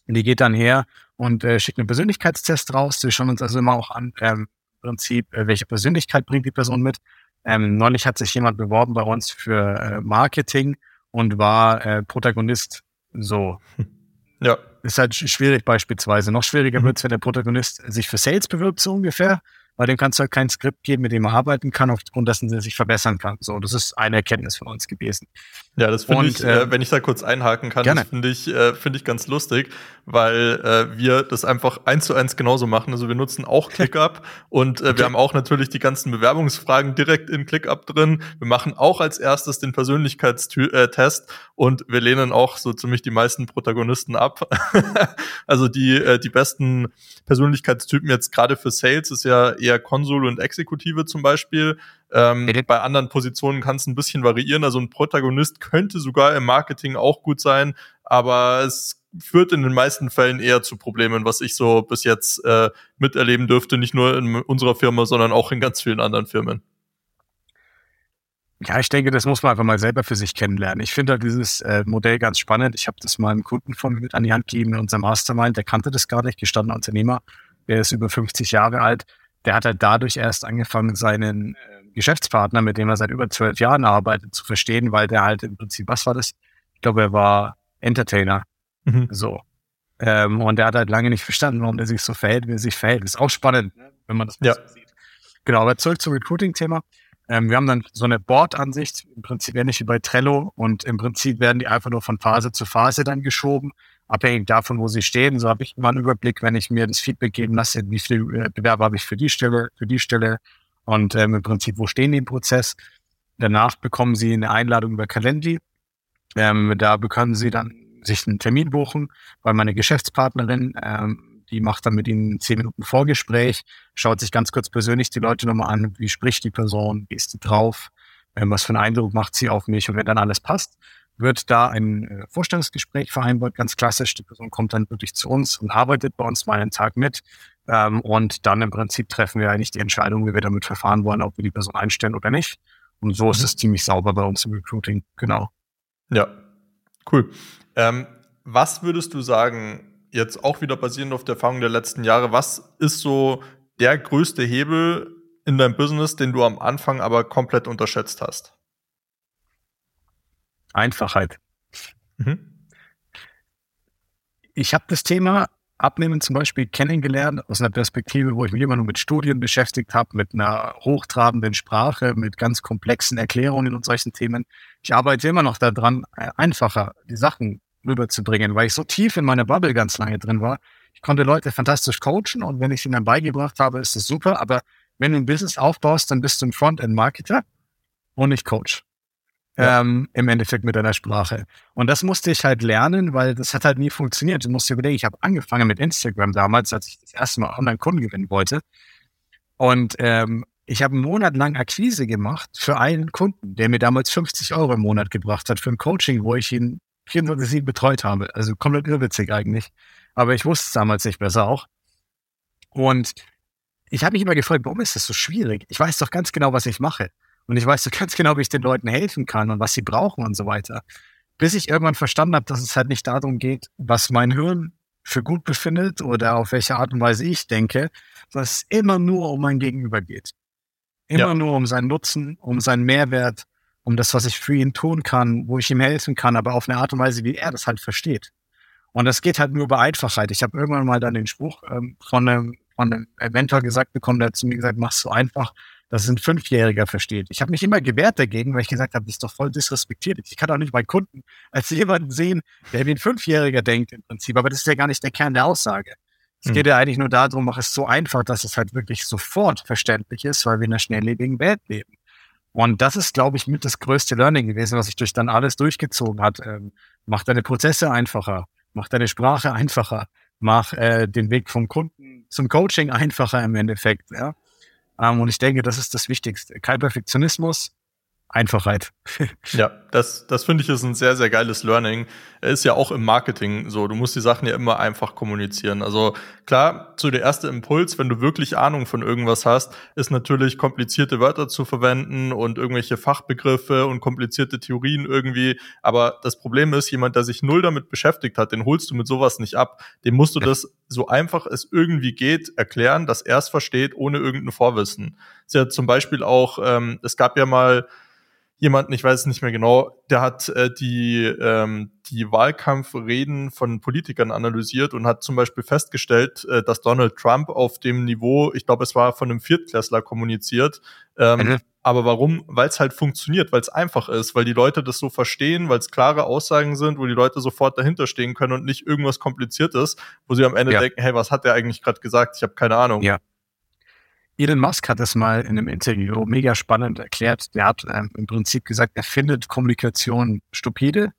Die geht dann her und äh, schickt einen Persönlichkeitstest raus. Wir schauen uns also immer auch an, ähm, im Prinzip, äh, welche Persönlichkeit bringt die Person mit. Ähm, neulich hat sich jemand beworben bei uns für äh, Marketing und war äh, Protagonist. So. Ja. Ist halt schwierig beispielsweise. Noch schwieriger mhm. wird es, wenn der Protagonist sich für Sales bewirbt, so ungefähr weil dem kannst du halt kein Skript geben, mit dem er arbeiten kann, aufgrund dessen er sich verbessern kann. So, das ist eine Erkenntnis von uns gewesen. Ja, das finde ich, äh, äh, wenn ich da kurz einhaken kann, gerne. das finde ich, äh, finde ich ganz lustig, weil äh, wir das einfach eins zu eins genauso machen. Also wir nutzen auch ClickUp und äh, okay. wir haben auch natürlich die ganzen Bewerbungsfragen direkt in ClickUp drin. Wir machen auch als erstes den Persönlichkeitstest und wir lehnen auch so ziemlich die meisten Protagonisten ab. also die, äh, die besten Persönlichkeitstypen jetzt gerade für Sales ist ja eher Konsul und Exekutive zum Beispiel. Ähm, bei anderen Positionen kann es ein bisschen variieren. Also ein Protagonist könnte sogar im Marketing auch gut sein, aber es führt in den meisten Fällen eher zu Problemen, was ich so bis jetzt äh, miterleben dürfte, nicht nur in unserer Firma, sondern auch in ganz vielen anderen Firmen. Ja, ich denke, das muss man einfach mal selber für sich kennenlernen. Ich finde halt dieses äh, Modell ganz spannend. Ich habe das mal einem Kunden von mir mit an die Hand gegeben in unserem Mastermind. Der kannte das gar nicht, gestandener Unternehmer. Der ist über 50 Jahre alt. Der hat halt dadurch erst angefangen, seinen äh, Geschäftspartner, mit dem er seit über zwölf Jahren arbeitet, zu verstehen, weil der halt im Prinzip, was war das? Ich glaube, er war Entertainer. Mhm. So. Ähm, und er hat halt lange nicht verstanden, warum er sich so verhält, wie er sich verhält. Ist auch spannend, ne, wenn man das ja. so sieht. Genau, aber zurück zum Recruiting-Thema. Ähm, wir haben dann so eine Board-Ansicht, im Prinzip ähnlich wie bei Trello. Und im Prinzip werden die einfach nur von Phase zu Phase dann geschoben, abhängig davon, wo sie stehen. So habe ich immer einen Überblick, wenn ich mir das Feedback geben lasse, wie viele äh, Bewerber habe ich für die Stelle, für die Stelle und ähm, im Prinzip, wo stehen die im Prozess. Danach bekommen sie eine Einladung über Calendly Ähm, da bekommen Sie dann sich einen Termin buchen, weil meine Geschäftspartnerin, ähm, die macht dann mit Ihnen zehn Minuten Vorgespräch, schaut sich ganz kurz persönlich die Leute nochmal an, wie spricht die Person, wie ist die drauf, ähm, was für einen Eindruck macht sie auf mich und wenn dann alles passt, wird da ein äh, Vorstellungsgespräch vereinbart, ganz klassisch. Die Person kommt dann wirklich zu uns und arbeitet bei uns mal einen Tag mit. Ähm, und dann im Prinzip treffen wir eigentlich die Entscheidung, wie wir damit verfahren wollen, ob wir die Person einstellen oder nicht. Und so ist mhm. es ziemlich sauber bei uns im Recruiting. Genau. Ja, cool. Ähm, was würdest du sagen, jetzt auch wieder basierend auf der Erfahrung der letzten Jahre, was ist so der größte Hebel in deinem Business, den du am Anfang aber komplett unterschätzt hast? Einfachheit. Mhm. Ich habe das Thema Abnehmen zum Beispiel kennengelernt aus einer Perspektive, wo ich mich immer nur mit Studien beschäftigt habe, mit einer hochtrabenden Sprache, mit ganz komplexen Erklärungen und solchen Themen. Ich arbeite immer noch daran, äh, einfacher die Sachen rüberzubringen, weil ich so tief in meiner Bubble ganz lange drin war. Ich konnte Leute fantastisch coachen und wenn ich ihnen dann beigebracht habe, ist das super. Aber wenn du ein Business aufbaust, dann bist du ein Frontend-Marketer und nicht Coach ja. ähm, im Endeffekt mit deiner Sprache. Und das musste ich halt lernen, weil das hat halt nie funktioniert. Du musst dir überlegen, ich habe angefangen mit Instagram damals, als ich das erste Mal Online-Kunden gewinnen wollte. Und ähm, ich habe einen Monat lang Akquise gemacht für einen Kunden, der mir damals 50 Euro im Monat gebracht hat für ein Coaching, wo ich ihn 24 betreut habe. Also komplett irrwitzig eigentlich. Aber ich wusste es damals nicht besser auch. Und ich habe mich immer gefragt, warum ist das so schwierig? Ich weiß doch ganz genau, was ich mache. Und ich weiß so ganz genau, wie ich den Leuten helfen kann und was sie brauchen und so weiter. Bis ich irgendwann verstanden habe, dass es halt nicht darum geht, was mein Hirn für gut befindet oder auf welche Art und Weise ich denke, sondern es immer nur um mein Gegenüber geht. Immer ja. nur um seinen Nutzen, um seinen Mehrwert, um das, was ich für ihn tun kann, wo ich ihm helfen kann, aber auf eine Art und Weise, wie er das halt versteht. Und das geht halt nur über Einfachheit. Ich habe irgendwann mal dann den Spruch ähm, von, einem, von einem Mentor gesagt bekommen, der hat zu mir gesagt, mach's so einfach, dass ein Fünfjähriger versteht. Ich habe mich immer gewehrt dagegen, weil ich gesagt habe, das ist doch voll disrespektiert. Ich kann auch nicht meinen Kunden als jemanden sehen, der wie ein Fünfjähriger denkt im Prinzip. Aber das ist ja gar nicht der Kern der Aussage. Es mhm. geht ja eigentlich nur darum, mach es so einfach, dass es halt wirklich sofort verständlich ist, weil wir in einer schnelllebigen Welt leben. Und das ist, glaube ich, mit das größte Learning gewesen, was sich durch dann alles durchgezogen hat. Ähm, mach deine Prozesse einfacher, mach deine Sprache einfacher, mach äh, den Weg vom Kunden zum Coaching einfacher im Endeffekt. Ja? Ähm, und ich denke, das ist das Wichtigste. Kein Perfektionismus, Einfachheit. ja, das, das finde ich ist ein sehr, sehr geiles Learning. Ist ja auch im Marketing so. Du musst die Sachen ja immer einfach kommunizieren. Also klar, zu der erste Impuls, wenn du wirklich Ahnung von irgendwas hast, ist natürlich komplizierte Wörter zu verwenden und irgendwelche Fachbegriffe und komplizierte Theorien irgendwie. Aber das Problem ist, jemand, der sich null damit beschäftigt hat, den holst du mit sowas nicht ab. Dem musst du das so einfach es irgendwie geht erklären, dass er es versteht, ohne irgendein Vorwissen. ist ja zum Beispiel auch, ähm, es gab ja mal jemanden, ich weiß es nicht mehr genau, der hat äh, die, ähm, die Wahlkampfreden von Politikern analysiert und hat zum Beispiel festgestellt, äh, dass Donald Trump auf dem Niveau, ich glaube, es war von einem Viertklässler kommuniziert. Ähm, mhm. Aber warum? Weil es halt funktioniert, weil es einfach ist, weil die Leute das so verstehen, weil es klare Aussagen sind, wo die Leute sofort dahinter stehen können und nicht irgendwas Kompliziertes, wo sie am Ende ja. denken, hey, was hat der eigentlich gerade gesagt? Ich habe keine Ahnung. Ja. Elon Musk hat das mal in einem Interview mega spannend erklärt. Der hat ähm, im Prinzip gesagt, er findet Kommunikation stupide.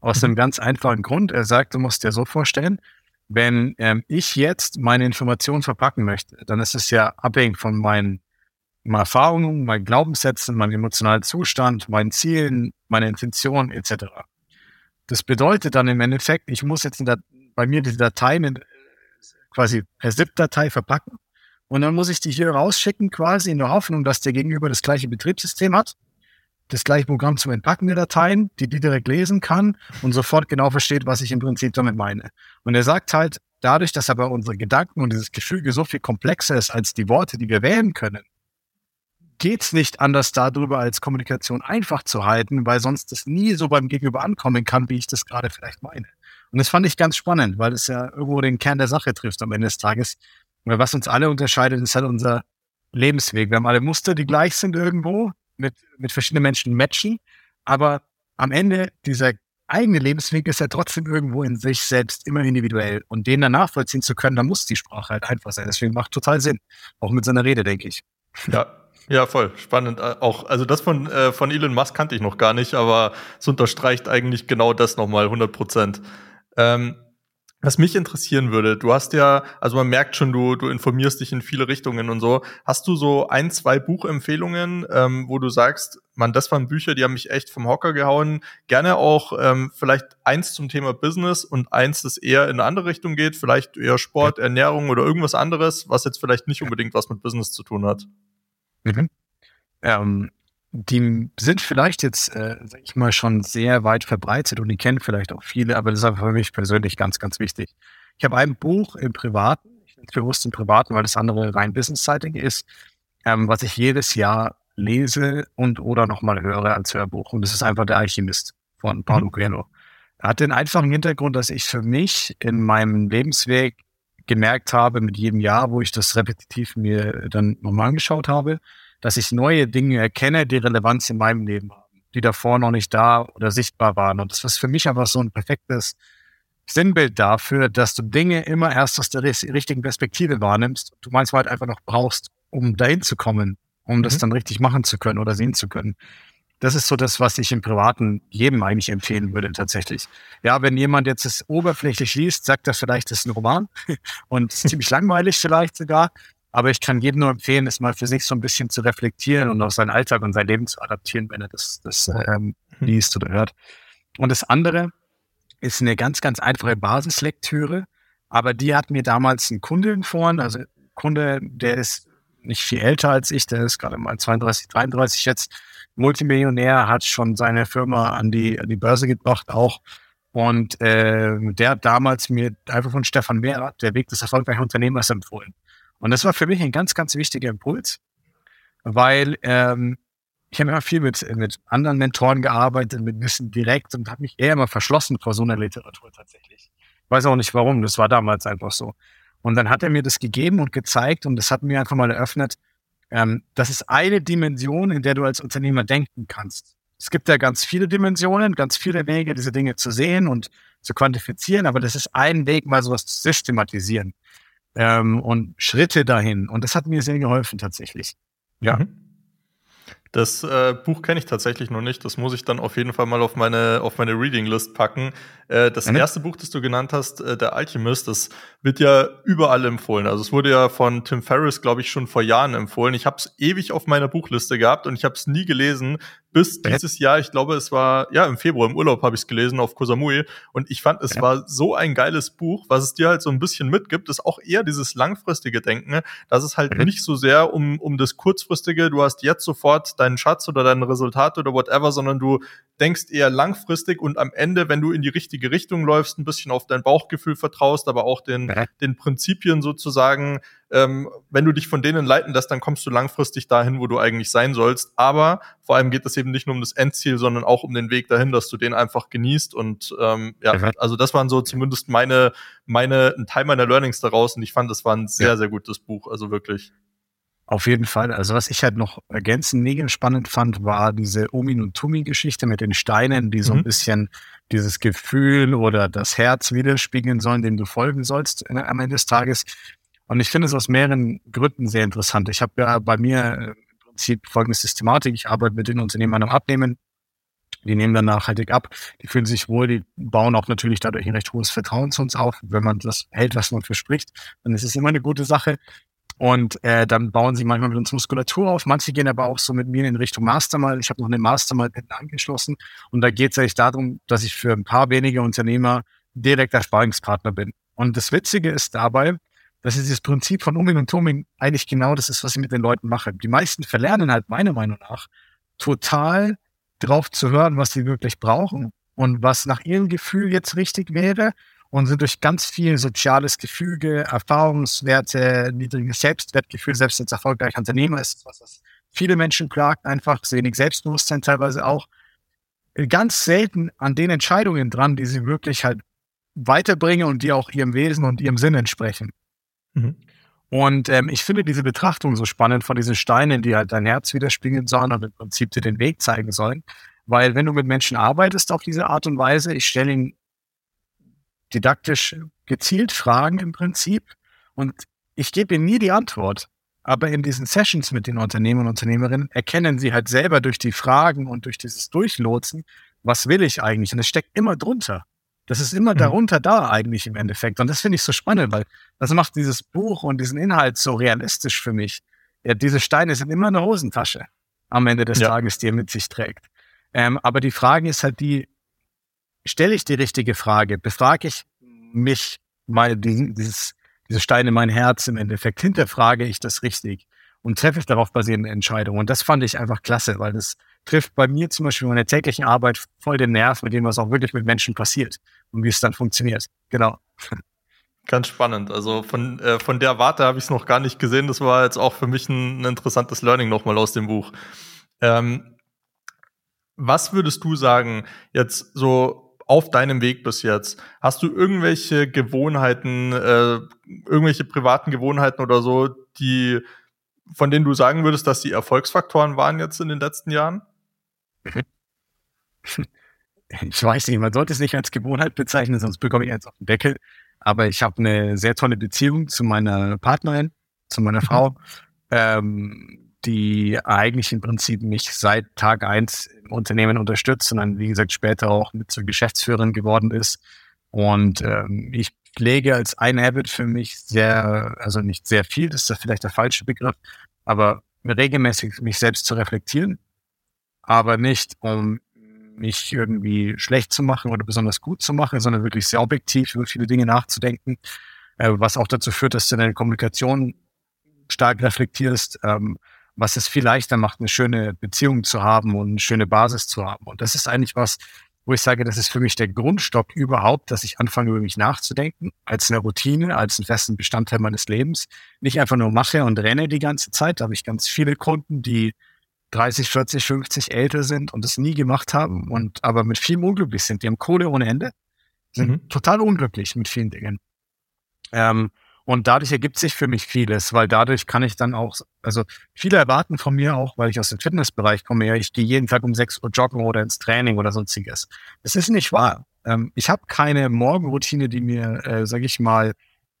Aus einem mhm. ganz einfachen Grund. Er sagt, du musst dir so vorstellen, wenn ähm, ich jetzt meine Informationen verpacken möchte, dann ist es ja abhängig von meinen, meinen Erfahrungen, meinen Glaubenssätzen, meinem emotionalen Zustand, meinen Zielen, meiner Intention etc. Das bedeutet dann im Endeffekt, ich muss jetzt bei mir die Dateien in, quasi per ZIP-Datei verpacken und dann muss ich die hier rausschicken, quasi in der Hoffnung, dass der Gegenüber das gleiche Betriebssystem hat, das gleiche Programm zum Entpacken der Dateien, die die direkt lesen kann und sofort genau versteht, was ich im Prinzip damit meine. Und er sagt halt, dadurch, dass aber unsere Gedanken und dieses Gefüge so viel komplexer ist als die Worte, die wir wählen können, geht's nicht anders darüber, als Kommunikation einfach zu halten, weil sonst das nie so beim Gegenüber ankommen kann, wie ich das gerade vielleicht meine. Und das fand ich ganz spannend, weil es ja irgendwo den Kern der Sache trifft am Ende des Tages. Was uns alle unterscheidet, ist halt unser Lebensweg. Wir haben alle Muster, die gleich sind irgendwo, mit, mit verschiedenen Menschen matchen. Aber am Ende dieser eigene Lebensweg ist ja trotzdem irgendwo in sich selbst immer individuell. Und den dann nachvollziehen zu können, da muss die Sprache halt einfach sein. Deswegen macht total Sinn. Auch mit seiner Rede, denke ich. Ja, Ja, voll spannend. Äh, auch, also das von, äh, von Elon Musk kannte ich noch gar nicht, aber es unterstreicht eigentlich genau das nochmal 100 Prozent. Ähm, was mich interessieren würde, du hast ja, also man merkt schon, du, du informierst dich in viele Richtungen und so. Hast du so ein, zwei Buchempfehlungen, ähm, wo du sagst, man, das waren Bücher, die haben mich echt vom Hocker gehauen. Gerne auch ähm, vielleicht eins zum Thema Business und eins, das eher in eine andere Richtung geht, vielleicht eher Sport, Ernährung oder irgendwas anderes, was jetzt vielleicht nicht unbedingt was mit Business zu tun hat. Mhm. Ähm, die sind vielleicht jetzt, äh, sag ich mal, schon sehr weit verbreitet und die kennen vielleicht auch viele, aber das ist einfach für mich persönlich ganz, ganz wichtig. Ich habe ein Buch im Privaten, ich nenne es bewusst im Privaten, weil das andere rein Business-seitig ist, ähm, was ich jedes Jahr lese und oder nochmal höre als Hörbuch. Und das ist einfach der Alchemist von Paulo mhm. Coelho. Er hat den einfachen Hintergrund, dass ich für mich in meinem Lebensweg gemerkt habe, mit jedem Jahr, wo ich das repetitiv mir dann nochmal angeschaut habe, dass ich neue Dinge erkenne, die Relevanz in meinem Leben haben, die davor noch nicht da oder sichtbar waren. Und das ist für mich einfach so ein perfektes Sinnbild dafür, dass du Dinge immer erst aus der richtigen Perspektive wahrnimmst. Du manchmal halt einfach noch brauchst, um dahin zu kommen, um mhm. das dann richtig machen zu können oder sehen zu können. Das ist so das, was ich im Privaten jedem eigentlich empfehlen würde, tatsächlich. Ja, wenn jemand jetzt es oberflächlich liest, sagt er vielleicht, das ist ein Roman und ziemlich langweilig vielleicht sogar. Aber ich kann jedem nur empfehlen, es mal für sich so ein bisschen zu reflektieren und auf seinen Alltag und sein Leben zu adaptieren, wenn er das, das ähm, mhm. liest oder hört. Und das andere ist eine ganz, ganz einfache Basislektüre. Aber die hat mir damals ein Kunde empfohlen, also ein Kunde, der ist nicht viel älter als ich, der ist gerade mal 32, 33 jetzt, Multimillionär, hat schon seine Firma an die, an die Börse gebracht auch. Und äh, der hat damals mir einfach von Stefan Mehrer, der Weg des erfolgreichen Unternehmers, empfohlen. Und das war für mich ein ganz, ganz wichtiger Impuls, weil ähm, ich habe immer viel mit, mit anderen Mentoren gearbeitet, mit Wissen direkt und habe mich eher immer verschlossen vor so einer Literatur tatsächlich. Ich weiß auch nicht warum, das war damals einfach so. Und dann hat er mir das gegeben und gezeigt und das hat mir einfach mal eröffnet, ähm, das ist eine Dimension, in der du als Unternehmer denken kannst. Es gibt ja ganz viele Dimensionen, ganz viele Wege, diese Dinge zu sehen und zu quantifizieren, aber das ist ein Weg, mal sowas zu systematisieren ähm, und Schritte dahin. Und das hat mir sehr geholfen tatsächlich. Ja. Mhm. Das äh, Buch kenne ich tatsächlich noch nicht. Das muss ich dann auf jeden Fall mal auf meine, auf meine Reading List packen. Äh, das mhm. erste Buch, das du genannt hast, äh, Der Alchemist, das wird ja überall empfohlen. Also es wurde ja von Tim Ferriss, glaube ich, schon vor Jahren empfohlen. Ich habe es ewig auf meiner Buchliste gehabt und ich habe es nie gelesen, bis dieses Jahr, ich glaube, es war, ja, im Februar im Urlaub habe ich es gelesen auf Kosamui und ich fand, es ja. war so ein geiles Buch, was es dir halt so ein bisschen mitgibt, ist auch eher dieses langfristige Denken, dass es halt mhm. nicht so sehr um, um das kurzfristige, du hast jetzt sofort deinen Schatz oder dein Resultat oder whatever, sondern du denkst eher langfristig und am Ende, wenn du in die richtige Richtung läufst, ein bisschen auf dein Bauchgefühl vertraust, aber auch den, ja. den Prinzipien sozusagen, ähm, wenn du dich von denen leiten lässt, dann kommst du langfristig dahin, wo du eigentlich sein sollst. Aber vor allem geht es eben nicht nur um das Endziel, sondern auch um den Weg dahin, dass du den einfach genießt. Und ähm, ja, also das waren so zumindest meine, meine, ein Teil meiner Learnings daraus. Und ich fand, das war ein sehr, ja. sehr gutes Buch. Also wirklich. Auf jeden Fall. Also was ich halt noch ergänzend mega spannend fand, war diese Omin und Tumi-Geschichte mit den Steinen, die so ein mhm. bisschen dieses Gefühl oder das Herz widerspiegeln sollen, dem du folgen sollst äh, am Ende des Tages. Und ich finde es aus mehreren Gründen sehr interessant. Ich habe ja bei mir äh, im Prinzip folgende Systematik. Ich arbeite mit den Unternehmen am Abnehmen. Die nehmen dann nachhaltig ab. Die fühlen sich wohl, die bauen auch natürlich dadurch ein recht hohes Vertrauen zu uns auf. Wenn man das hält, was man verspricht, dann ist es immer eine gute Sache. Und äh, dann bauen sie manchmal mit uns Muskulatur auf. Manche gehen aber auch so mit mir in Richtung Mastermind. Ich habe noch eine Mastermind hinten angeschlossen. Und da geht es eigentlich darum, dass ich für ein paar wenige Unternehmer direkter Sparingspartner bin. Und das Witzige ist dabei, dass dieses Prinzip von Umming und Toming eigentlich genau das ist, was ich mit den Leuten mache. Die meisten verlernen halt meiner Meinung nach total drauf zu hören, was sie wirklich brauchen und was nach ihrem Gefühl jetzt richtig wäre und sind durch ganz viel soziales Gefüge, Erfahrungswerte, niedriges Selbstwertgefühl, selbst als erfolgreicher Unternehmer ist was das viele Menschen klagt, einfach wenig Selbstbewusstsein teilweise auch, ganz selten an den Entscheidungen dran, die sie wirklich halt weiterbringen und die auch ihrem Wesen und ihrem Sinn entsprechen. Mhm. Und ähm, ich finde diese Betrachtung so spannend von diesen Steinen, die halt dein Herz widerspiegeln sollen und im Prinzip dir den Weg zeigen sollen. Weil wenn du mit Menschen arbeitest auf diese Art und Weise, ich stelle ihnen didaktisch gezielt Fragen im Prinzip und ich gebe ihnen nie die Antwort. Aber in diesen Sessions mit den Unternehmern und Unternehmerinnen erkennen sie halt selber durch die Fragen und durch dieses Durchlotsen, was will ich eigentlich? Und es steckt immer drunter. Das ist immer mhm. darunter da eigentlich im Endeffekt. Und das finde ich so spannend, weil das macht dieses Buch und diesen Inhalt so realistisch für mich. Ja, diese Steine sind immer eine Hosentasche am Ende des ja. Tages, die er mit sich trägt. Ähm, aber die Frage ist halt die, stelle ich die richtige Frage? Befrage ich mich mal dieses, diese Steine in mein Herz im Endeffekt? Hinterfrage ich das richtig? Und treffe ich darauf basierende Entscheidungen? Und das fand ich einfach klasse, weil das trifft bei mir zum Beispiel in meiner täglichen Arbeit voll den Nerv, mit dem was auch wirklich mit Menschen passiert und wie es dann funktioniert. Genau. Ganz spannend. Also von, äh, von der Warte habe ich es noch gar nicht gesehen. Das war jetzt auch für mich ein, ein interessantes Learning nochmal aus dem Buch. Ähm, was würdest du sagen, jetzt so auf deinem Weg bis jetzt? Hast du irgendwelche Gewohnheiten, äh, irgendwelche privaten Gewohnheiten oder so, die, von denen du sagen würdest, dass die Erfolgsfaktoren waren jetzt in den letzten Jahren? Ich weiß nicht, man sollte es nicht als Gewohnheit bezeichnen, sonst bekomme ich jetzt auf den Deckel. Aber ich habe eine sehr tolle Beziehung zu meiner Partnerin, zu meiner mhm. Frau, ähm, die eigentlich im Prinzip mich seit Tag eins im Unternehmen unterstützt und dann, wie gesagt, später auch mit zur Geschäftsführerin geworden ist. Und ähm, ich pflege als ein Habit für mich sehr, also nicht sehr viel, das ist vielleicht der falsche Begriff, aber regelmäßig mich selbst zu reflektieren, aber nicht um mich irgendwie schlecht zu machen oder besonders gut zu machen, sondern wirklich sehr objektiv über viele Dinge nachzudenken, äh, was auch dazu führt, dass du deine Kommunikation stark reflektierst, ähm, was es viel leichter macht, eine schöne Beziehung zu haben und eine schöne Basis zu haben. Und das ist eigentlich was, wo ich sage, das ist für mich der Grundstock überhaupt, dass ich anfange, über mich nachzudenken, als eine Routine, als einen festen Bestandteil meines Lebens. Nicht einfach nur mache und renne die ganze Zeit. Da habe ich ganz viele Kunden, die 30, 40, 50 älter sind und es nie gemacht haben und aber mit viel unglücklich sind. Die haben Kohle ohne Ende, sind mhm. total unglücklich mit vielen Dingen. Ähm, und dadurch ergibt sich für mich vieles, weil dadurch kann ich dann auch, also viele erwarten von mir auch, weil ich aus dem Fitnessbereich komme, ja, ich gehe jeden Tag um 6 Uhr joggen oder ins Training oder sonstiges. Das ist nicht wahr. Ähm, ich habe keine Morgenroutine, die mir, äh, sage ich mal,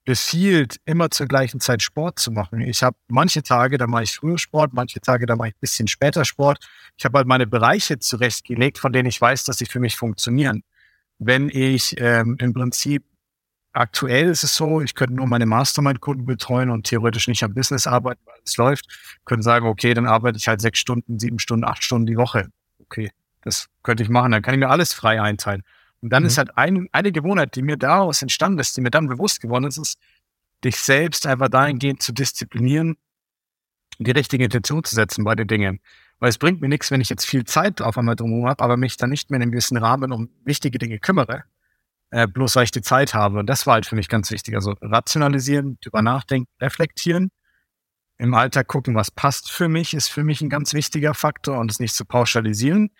befiehlt, immer zur gleichen Zeit Sport zu machen. Ich habe manche Tage, da mache ich früher Sport, manche Tage, da mache ich ein bisschen später Sport. Ich habe halt meine Bereiche zurechtgelegt, von denen ich weiß, dass sie für mich funktionieren. Wenn ich ähm, im Prinzip aktuell ist es so, ich könnte nur meine Mastermind-Kunden betreuen und theoretisch nicht am Business arbeiten, weil es läuft, können sagen, okay, dann arbeite ich halt sechs Stunden, sieben Stunden, acht Stunden die Woche. Okay, das könnte ich machen, dann kann ich mir alles frei einteilen. Und dann mhm. ist halt ein, eine Gewohnheit, die mir daraus entstanden ist, die mir dann bewusst geworden ist, ist, dich selbst einfach dahingehend zu disziplinieren, die richtige Intention zu setzen bei den Dingen. Weil es bringt mir nichts, wenn ich jetzt viel Zeit auf einmal drumherum habe, aber mich dann nicht mehr in einem gewissen Rahmen um wichtige Dinge kümmere, äh, bloß weil ich die Zeit habe. Und das war halt für mich ganz wichtig. Also rationalisieren, drüber nachdenken, reflektieren, im Alltag gucken, was passt für mich, ist für mich ein ganz wichtiger Faktor und es nicht zu pauschalisieren.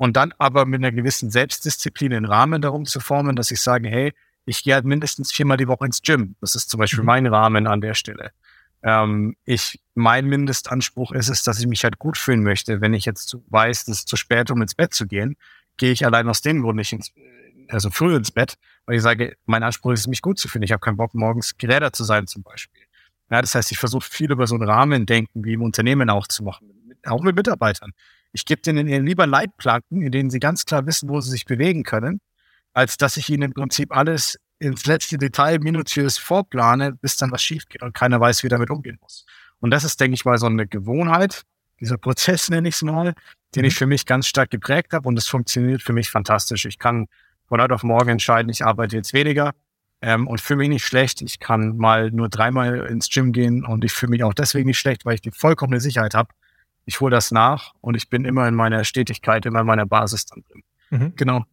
Und dann aber mit einer gewissen Selbstdisziplin einen Rahmen darum zu formen, dass ich sage, hey, ich gehe halt mindestens viermal die Woche ins Gym. Das ist zum Beispiel mhm. mein Rahmen an der Stelle. Ähm, ich, mein Mindestanspruch ist es, dass ich mich halt gut fühlen möchte. Wenn ich jetzt weiß, es ist zu spät, um ins Bett zu gehen, gehe ich allein aus dem Grund nicht ins, also früh ins Bett, weil ich sage, mein Anspruch ist, mich gut zu fühlen. Ich habe keinen Bock, morgens Geräder zu sein zum Beispiel. Ja, das heißt, ich versuche viel über so einen Rahmen denken, wie im Unternehmen auch zu machen, auch mit Mitarbeitern. Ich gebe denen lieber Leitplanken, in denen sie ganz klar wissen, wo sie sich bewegen können, als dass ich ihnen im Prinzip alles ins letzte Detail minutiös vorplane, bis dann was schief geht und keiner weiß, wie damit umgehen muss. Und das ist, denke ich mal, so eine Gewohnheit, dieser Prozess nenne ich es mal, den ich mhm. für mich ganz stark geprägt habe und es funktioniert für mich fantastisch. Ich kann von heute auf morgen entscheiden, ich arbeite jetzt weniger ähm, und fühle mich nicht schlecht. Ich kann mal nur dreimal ins Gym gehen und ich fühle mich auch deswegen nicht schlecht, weil ich die vollkommene Sicherheit habe, ich hole das nach und ich bin immer in meiner Stetigkeit, immer in meiner Basis dann drin. Mhm. Genau.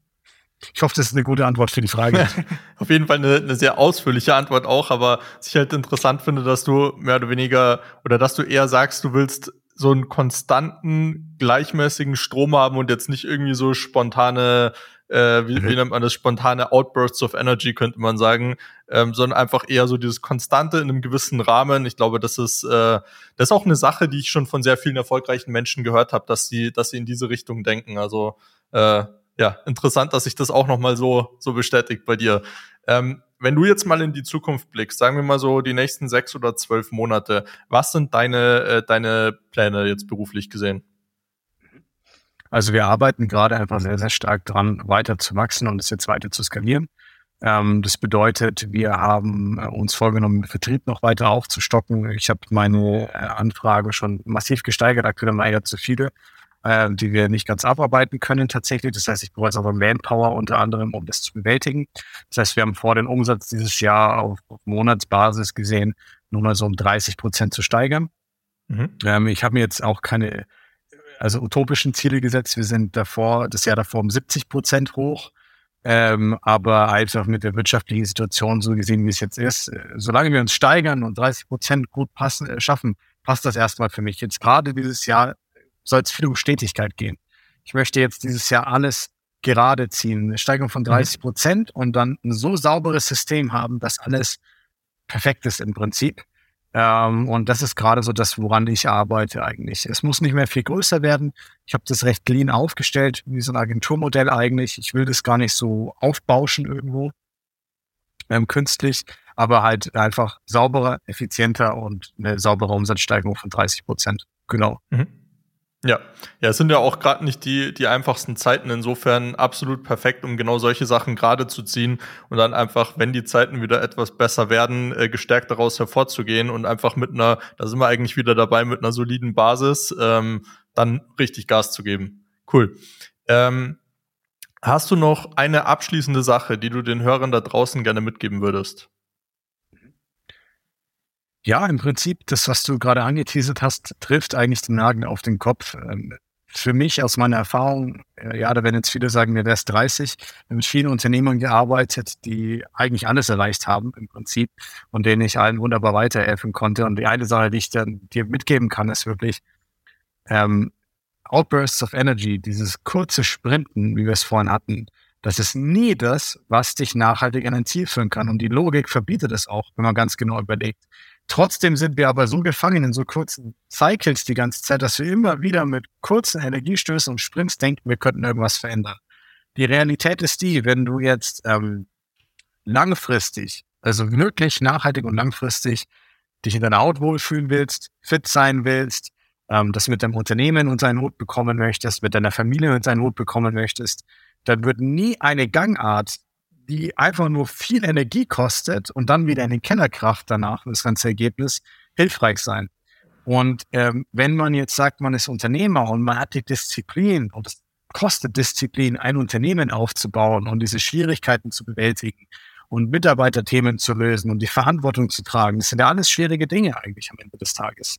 Ich hoffe, das ist eine gute Antwort für die Frage. Auf jeden Fall eine, eine, sehr ausführliche Antwort auch, aber was ich halt interessant finde, dass du mehr oder weniger oder dass du eher sagst, du willst so einen konstanten, gleichmäßigen Strom haben und jetzt nicht irgendwie so spontane äh, wie, mhm. wie nennt man das, spontane Outbursts of Energy, könnte man sagen, ähm, sondern einfach eher so dieses Konstante in einem gewissen Rahmen. Ich glaube, das ist, äh, das ist auch eine Sache, die ich schon von sehr vielen erfolgreichen Menschen gehört habe, dass sie, dass sie in diese Richtung denken. Also äh, ja, interessant, dass sich das auch nochmal so, so bestätigt bei dir. Ähm, wenn du jetzt mal in die Zukunft blickst, sagen wir mal so die nächsten sechs oder zwölf Monate, was sind deine, äh, deine Pläne jetzt beruflich gesehen? Also wir arbeiten gerade einfach sehr, sehr stark dran, weiter zu wachsen und es jetzt weiter zu skalieren. Ähm, das bedeutet, wir haben äh, uns vorgenommen, den Vertrieb noch weiter aufzustocken. Ich habe meine äh, Anfrage schon massiv gesteigert, aktuell haben wir ja zu viele, äh, die wir nicht ganz abarbeiten können tatsächlich. Das heißt, ich brauche jetzt aber Manpower unter anderem, um das zu bewältigen. Das heißt, wir haben vor, den Umsatz dieses Jahr auf, auf Monatsbasis gesehen, nur mal so um 30 Prozent zu steigern. Mhm. Ähm, ich habe mir jetzt auch keine also utopischen Ziele gesetzt. Wir sind davor, das Jahr davor um 70 Prozent hoch. Ähm, aber einfach mit der wirtschaftlichen Situation so gesehen, wie es jetzt ist, äh, solange wir uns steigern und 30 Prozent gut passen, äh, schaffen, passt das erstmal für mich. Jetzt gerade dieses Jahr soll es viel um Stetigkeit gehen. Ich möchte jetzt dieses Jahr alles gerade ziehen, eine Steigerung von 30 mhm. Prozent und dann ein so sauberes System haben, dass alles perfekt ist im Prinzip. Ähm, und das ist gerade so das, woran ich arbeite eigentlich. Es muss nicht mehr viel größer werden. Ich habe das recht lean aufgestellt, wie so ein Agenturmodell eigentlich. Ich will das gar nicht so aufbauschen irgendwo ähm, künstlich, aber halt einfach sauberer, effizienter und eine saubere Umsatzsteigerung von 30 Prozent. Genau. Mhm. Ja, ja, es sind ja auch gerade nicht die, die einfachsten Zeiten. Insofern absolut perfekt, um genau solche Sachen gerade zu ziehen und dann einfach, wenn die Zeiten wieder etwas besser werden, äh, gestärkt daraus hervorzugehen und einfach mit einer, da sind wir eigentlich wieder dabei, mit einer soliden Basis ähm, dann richtig Gas zu geben. Cool. Ähm, hast du noch eine abschließende Sache, die du den Hörern da draußen gerne mitgeben würdest? Ja, im Prinzip, das, was du gerade angeteasert hast, trifft eigentlich den Nagel auf den Kopf. Ähm, für mich aus meiner Erfahrung, äh, ja, da werden jetzt viele sagen, mir wäre es 30, mit vielen Unternehmern gearbeitet, die eigentlich alles erreicht haben im Prinzip und denen ich allen wunderbar weiterhelfen konnte. Und die eine Sache, die ich dann dir mitgeben kann, ist wirklich ähm, Outbursts of Energy, dieses kurze Sprinten, wie wir es vorhin hatten, das ist nie das, was dich nachhaltig an ein Ziel führen kann. Und die Logik verbietet es auch, wenn man ganz genau überlegt. Trotzdem sind wir aber so gefangen in so kurzen Cycles die ganze Zeit, dass wir immer wieder mit kurzen Energiestößen und Sprints denken, wir könnten irgendwas verändern. Die Realität ist die, wenn du jetzt ähm, langfristig, also wirklich nachhaltig und langfristig dich in deiner Haut wohlfühlen willst, fit sein willst, ähm, das mit deinem Unternehmen und seinen Hut bekommen möchtest, mit deiner Familie und seinen Hut bekommen möchtest, dann wird nie eine Gangart die einfach nur viel Energie kostet und dann wieder in den Kellerkraft danach, das ganze Ergebnis, hilfreich sein. Und ähm, wenn man jetzt sagt, man ist Unternehmer und man hat die Disziplin und es kostet Disziplin, ein Unternehmen aufzubauen und diese Schwierigkeiten zu bewältigen und Mitarbeiterthemen zu lösen und die Verantwortung zu tragen, das sind ja alles schwierige Dinge eigentlich am Ende des Tages.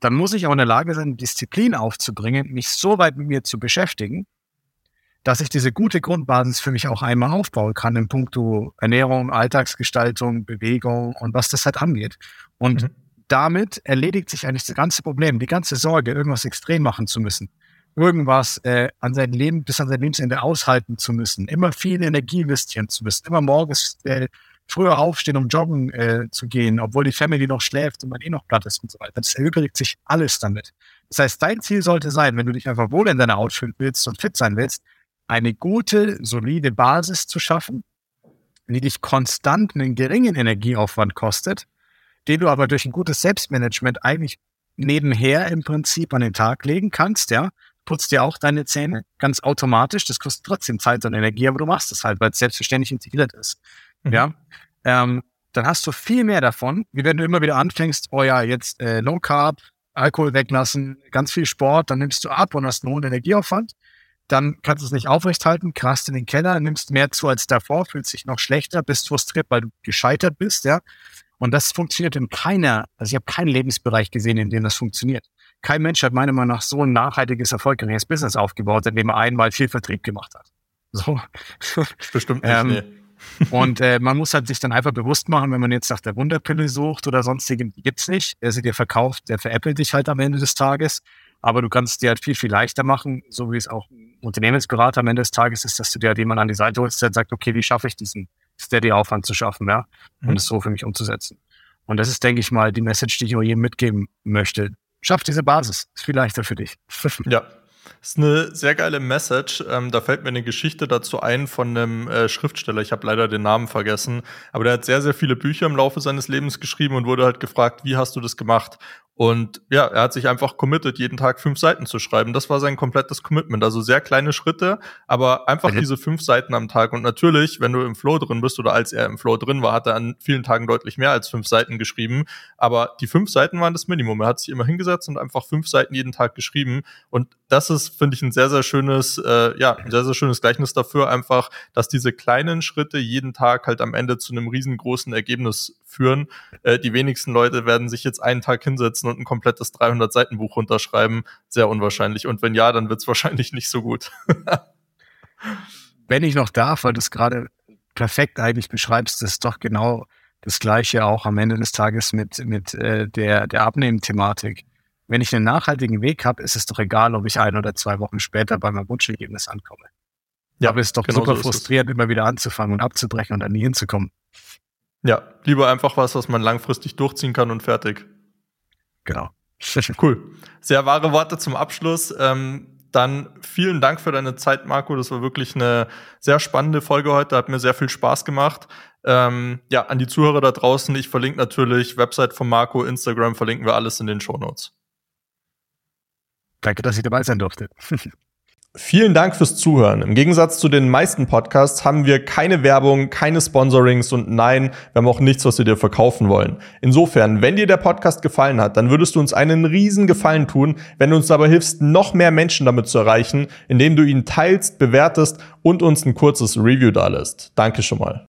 Dann muss ich auch in der Lage sein, Disziplin aufzubringen, mich so weit mit mir zu beschäftigen, dass ich diese gute Grundbasis für mich auch einmal aufbauen kann in puncto Ernährung, Alltagsgestaltung, Bewegung und was das halt angeht. Und mhm. damit erledigt sich eigentlich das ganze Problem, die ganze Sorge, irgendwas extrem machen zu müssen, irgendwas äh, an sein Leben bis an sein Lebensende aushalten zu müssen, immer viel Energie investieren zu müssen, immer morgens äh, früher aufstehen, um joggen äh, zu gehen, obwohl die Family noch schläft und man eh noch platt ist und so weiter. Das erübrigt sich alles damit. Das heißt, dein Ziel sollte sein, wenn du dich einfach wohl in deiner Haut fühlen willst und fit sein willst, eine gute, solide Basis zu schaffen, die dich konstant einen geringen Energieaufwand kostet, den du aber durch ein gutes Selbstmanagement eigentlich nebenher im Prinzip an den Tag legen kannst, ja. Putzt dir auch deine Zähne ganz automatisch. Das kostet trotzdem Zeit und Energie, aber du machst es halt, weil es selbstverständlich integriert ist. Mhm. Ja. Ähm, dann hast du viel mehr davon, wie wenn du immer wieder anfängst, oh ja, jetzt äh, Low Carb, Alkohol weglassen, ganz viel Sport, dann nimmst du ab und hast einen hohen Energieaufwand dann kannst du es nicht aufrechthalten, krast in den Keller, nimmst mehr zu als davor, fühlst dich noch schlechter, bist frustriert, weil du gescheitert bist, ja. Und das funktioniert in keiner, also ich habe keinen Lebensbereich gesehen, in dem das funktioniert. Kein Mensch hat meiner Meinung nach so ein nachhaltiges, erfolgreiches Business aufgebaut, in dem er einmal viel Vertrieb gemacht hat. So. Bestimmt nicht, ähm, nee. und äh, man muss halt sich dann einfach bewusst machen, wenn man jetzt nach der Wunderpille sucht oder sonstigen, die gibt's nicht. Der sie dir verkauft, der veräppelt dich halt am Ende des Tages. Aber du kannst es dir halt viel, viel leichter machen, so wie es auch Unternehmensberater am Ende des Tages ist, dass du dir halt jemanden an die Seite holst, der sagt, okay, wie schaffe ich diesen Steady-Aufwand zu schaffen, ja, mhm. und es so für mich umzusetzen. Und das ist, denke ich mal, die Message, die ich auch jedem mitgeben möchte. Schaff diese Basis, ist viel leichter für dich. ja. Das ist eine sehr geile Message. Ähm, da fällt mir eine Geschichte dazu ein von einem äh, Schriftsteller. Ich habe leider den Namen vergessen. Aber der hat sehr, sehr viele Bücher im Laufe seines Lebens geschrieben und wurde halt gefragt, wie hast du das gemacht? Und ja, er hat sich einfach committed, jeden Tag fünf Seiten zu schreiben. Das war sein komplettes Commitment. Also sehr kleine Schritte, aber einfach mhm. diese fünf Seiten am Tag. Und natürlich, wenn du im Flow drin bist oder als er im Flow drin war, hat er an vielen Tagen deutlich mehr als fünf Seiten geschrieben. Aber die fünf Seiten waren das Minimum. Er hat sich immer hingesetzt und einfach fünf Seiten jeden Tag geschrieben. Und das ist, finde ich, ein sehr, sehr schönes, äh, ja, ein sehr, sehr schönes Gleichnis dafür, einfach, dass diese kleinen Schritte jeden Tag halt am Ende zu einem riesengroßen Ergebnis führen. Äh, die wenigsten Leute werden sich jetzt einen Tag hinsetzen und ein komplettes 300 Seiten Buch runterschreiben. Sehr unwahrscheinlich. Und wenn ja, dann wird es wahrscheinlich nicht so gut. wenn ich noch darf, weil du es gerade perfekt eigentlich beschreibst, ist doch genau das Gleiche auch am Ende des Tages mit, mit äh, der, der Abnehmen-Thematik. Wenn ich einen nachhaltigen Weg habe, ist es doch egal, ob ich ein oder zwei Wochen später bei meinem Wunschergebnis ankomme. Ja, Aber es ist doch genau super so frustrierend, immer wieder anzufangen und abzubrechen und dann nie hinzukommen. Ja, lieber einfach was, was man langfristig durchziehen kann und fertig. Genau. cool. Sehr wahre Worte zum Abschluss. Ähm, dann vielen Dank für deine Zeit, Marco. Das war wirklich eine sehr spannende Folge heute. Hat mir sehr viel Spaß gemacht. Ähm, ja, an die Zuhörer da draußen. Ich verlinke natürlich Website von Marco, Instagram, verlinken wir alles in den Show Notes. Danke, dass ich dabei sein durfte. Vielen Dank fürs Zuhören. Im Gegensatz zu den meisten Podcasts haben wir keine Werbung, keine Sponsorings und nein, wir haben auch nichts, was wir dir verkaufen wollen. Insofern, wenn dir der Podcast gefallen hat, dann würdest du uns einen riesen Gefallen tun, wenn du uns dabei hilfst, noch mehr Menschen damit zu erreichen, indem du ihn teilst, bewertest und uns ein kurzes Review dalässt. Danke schon mal.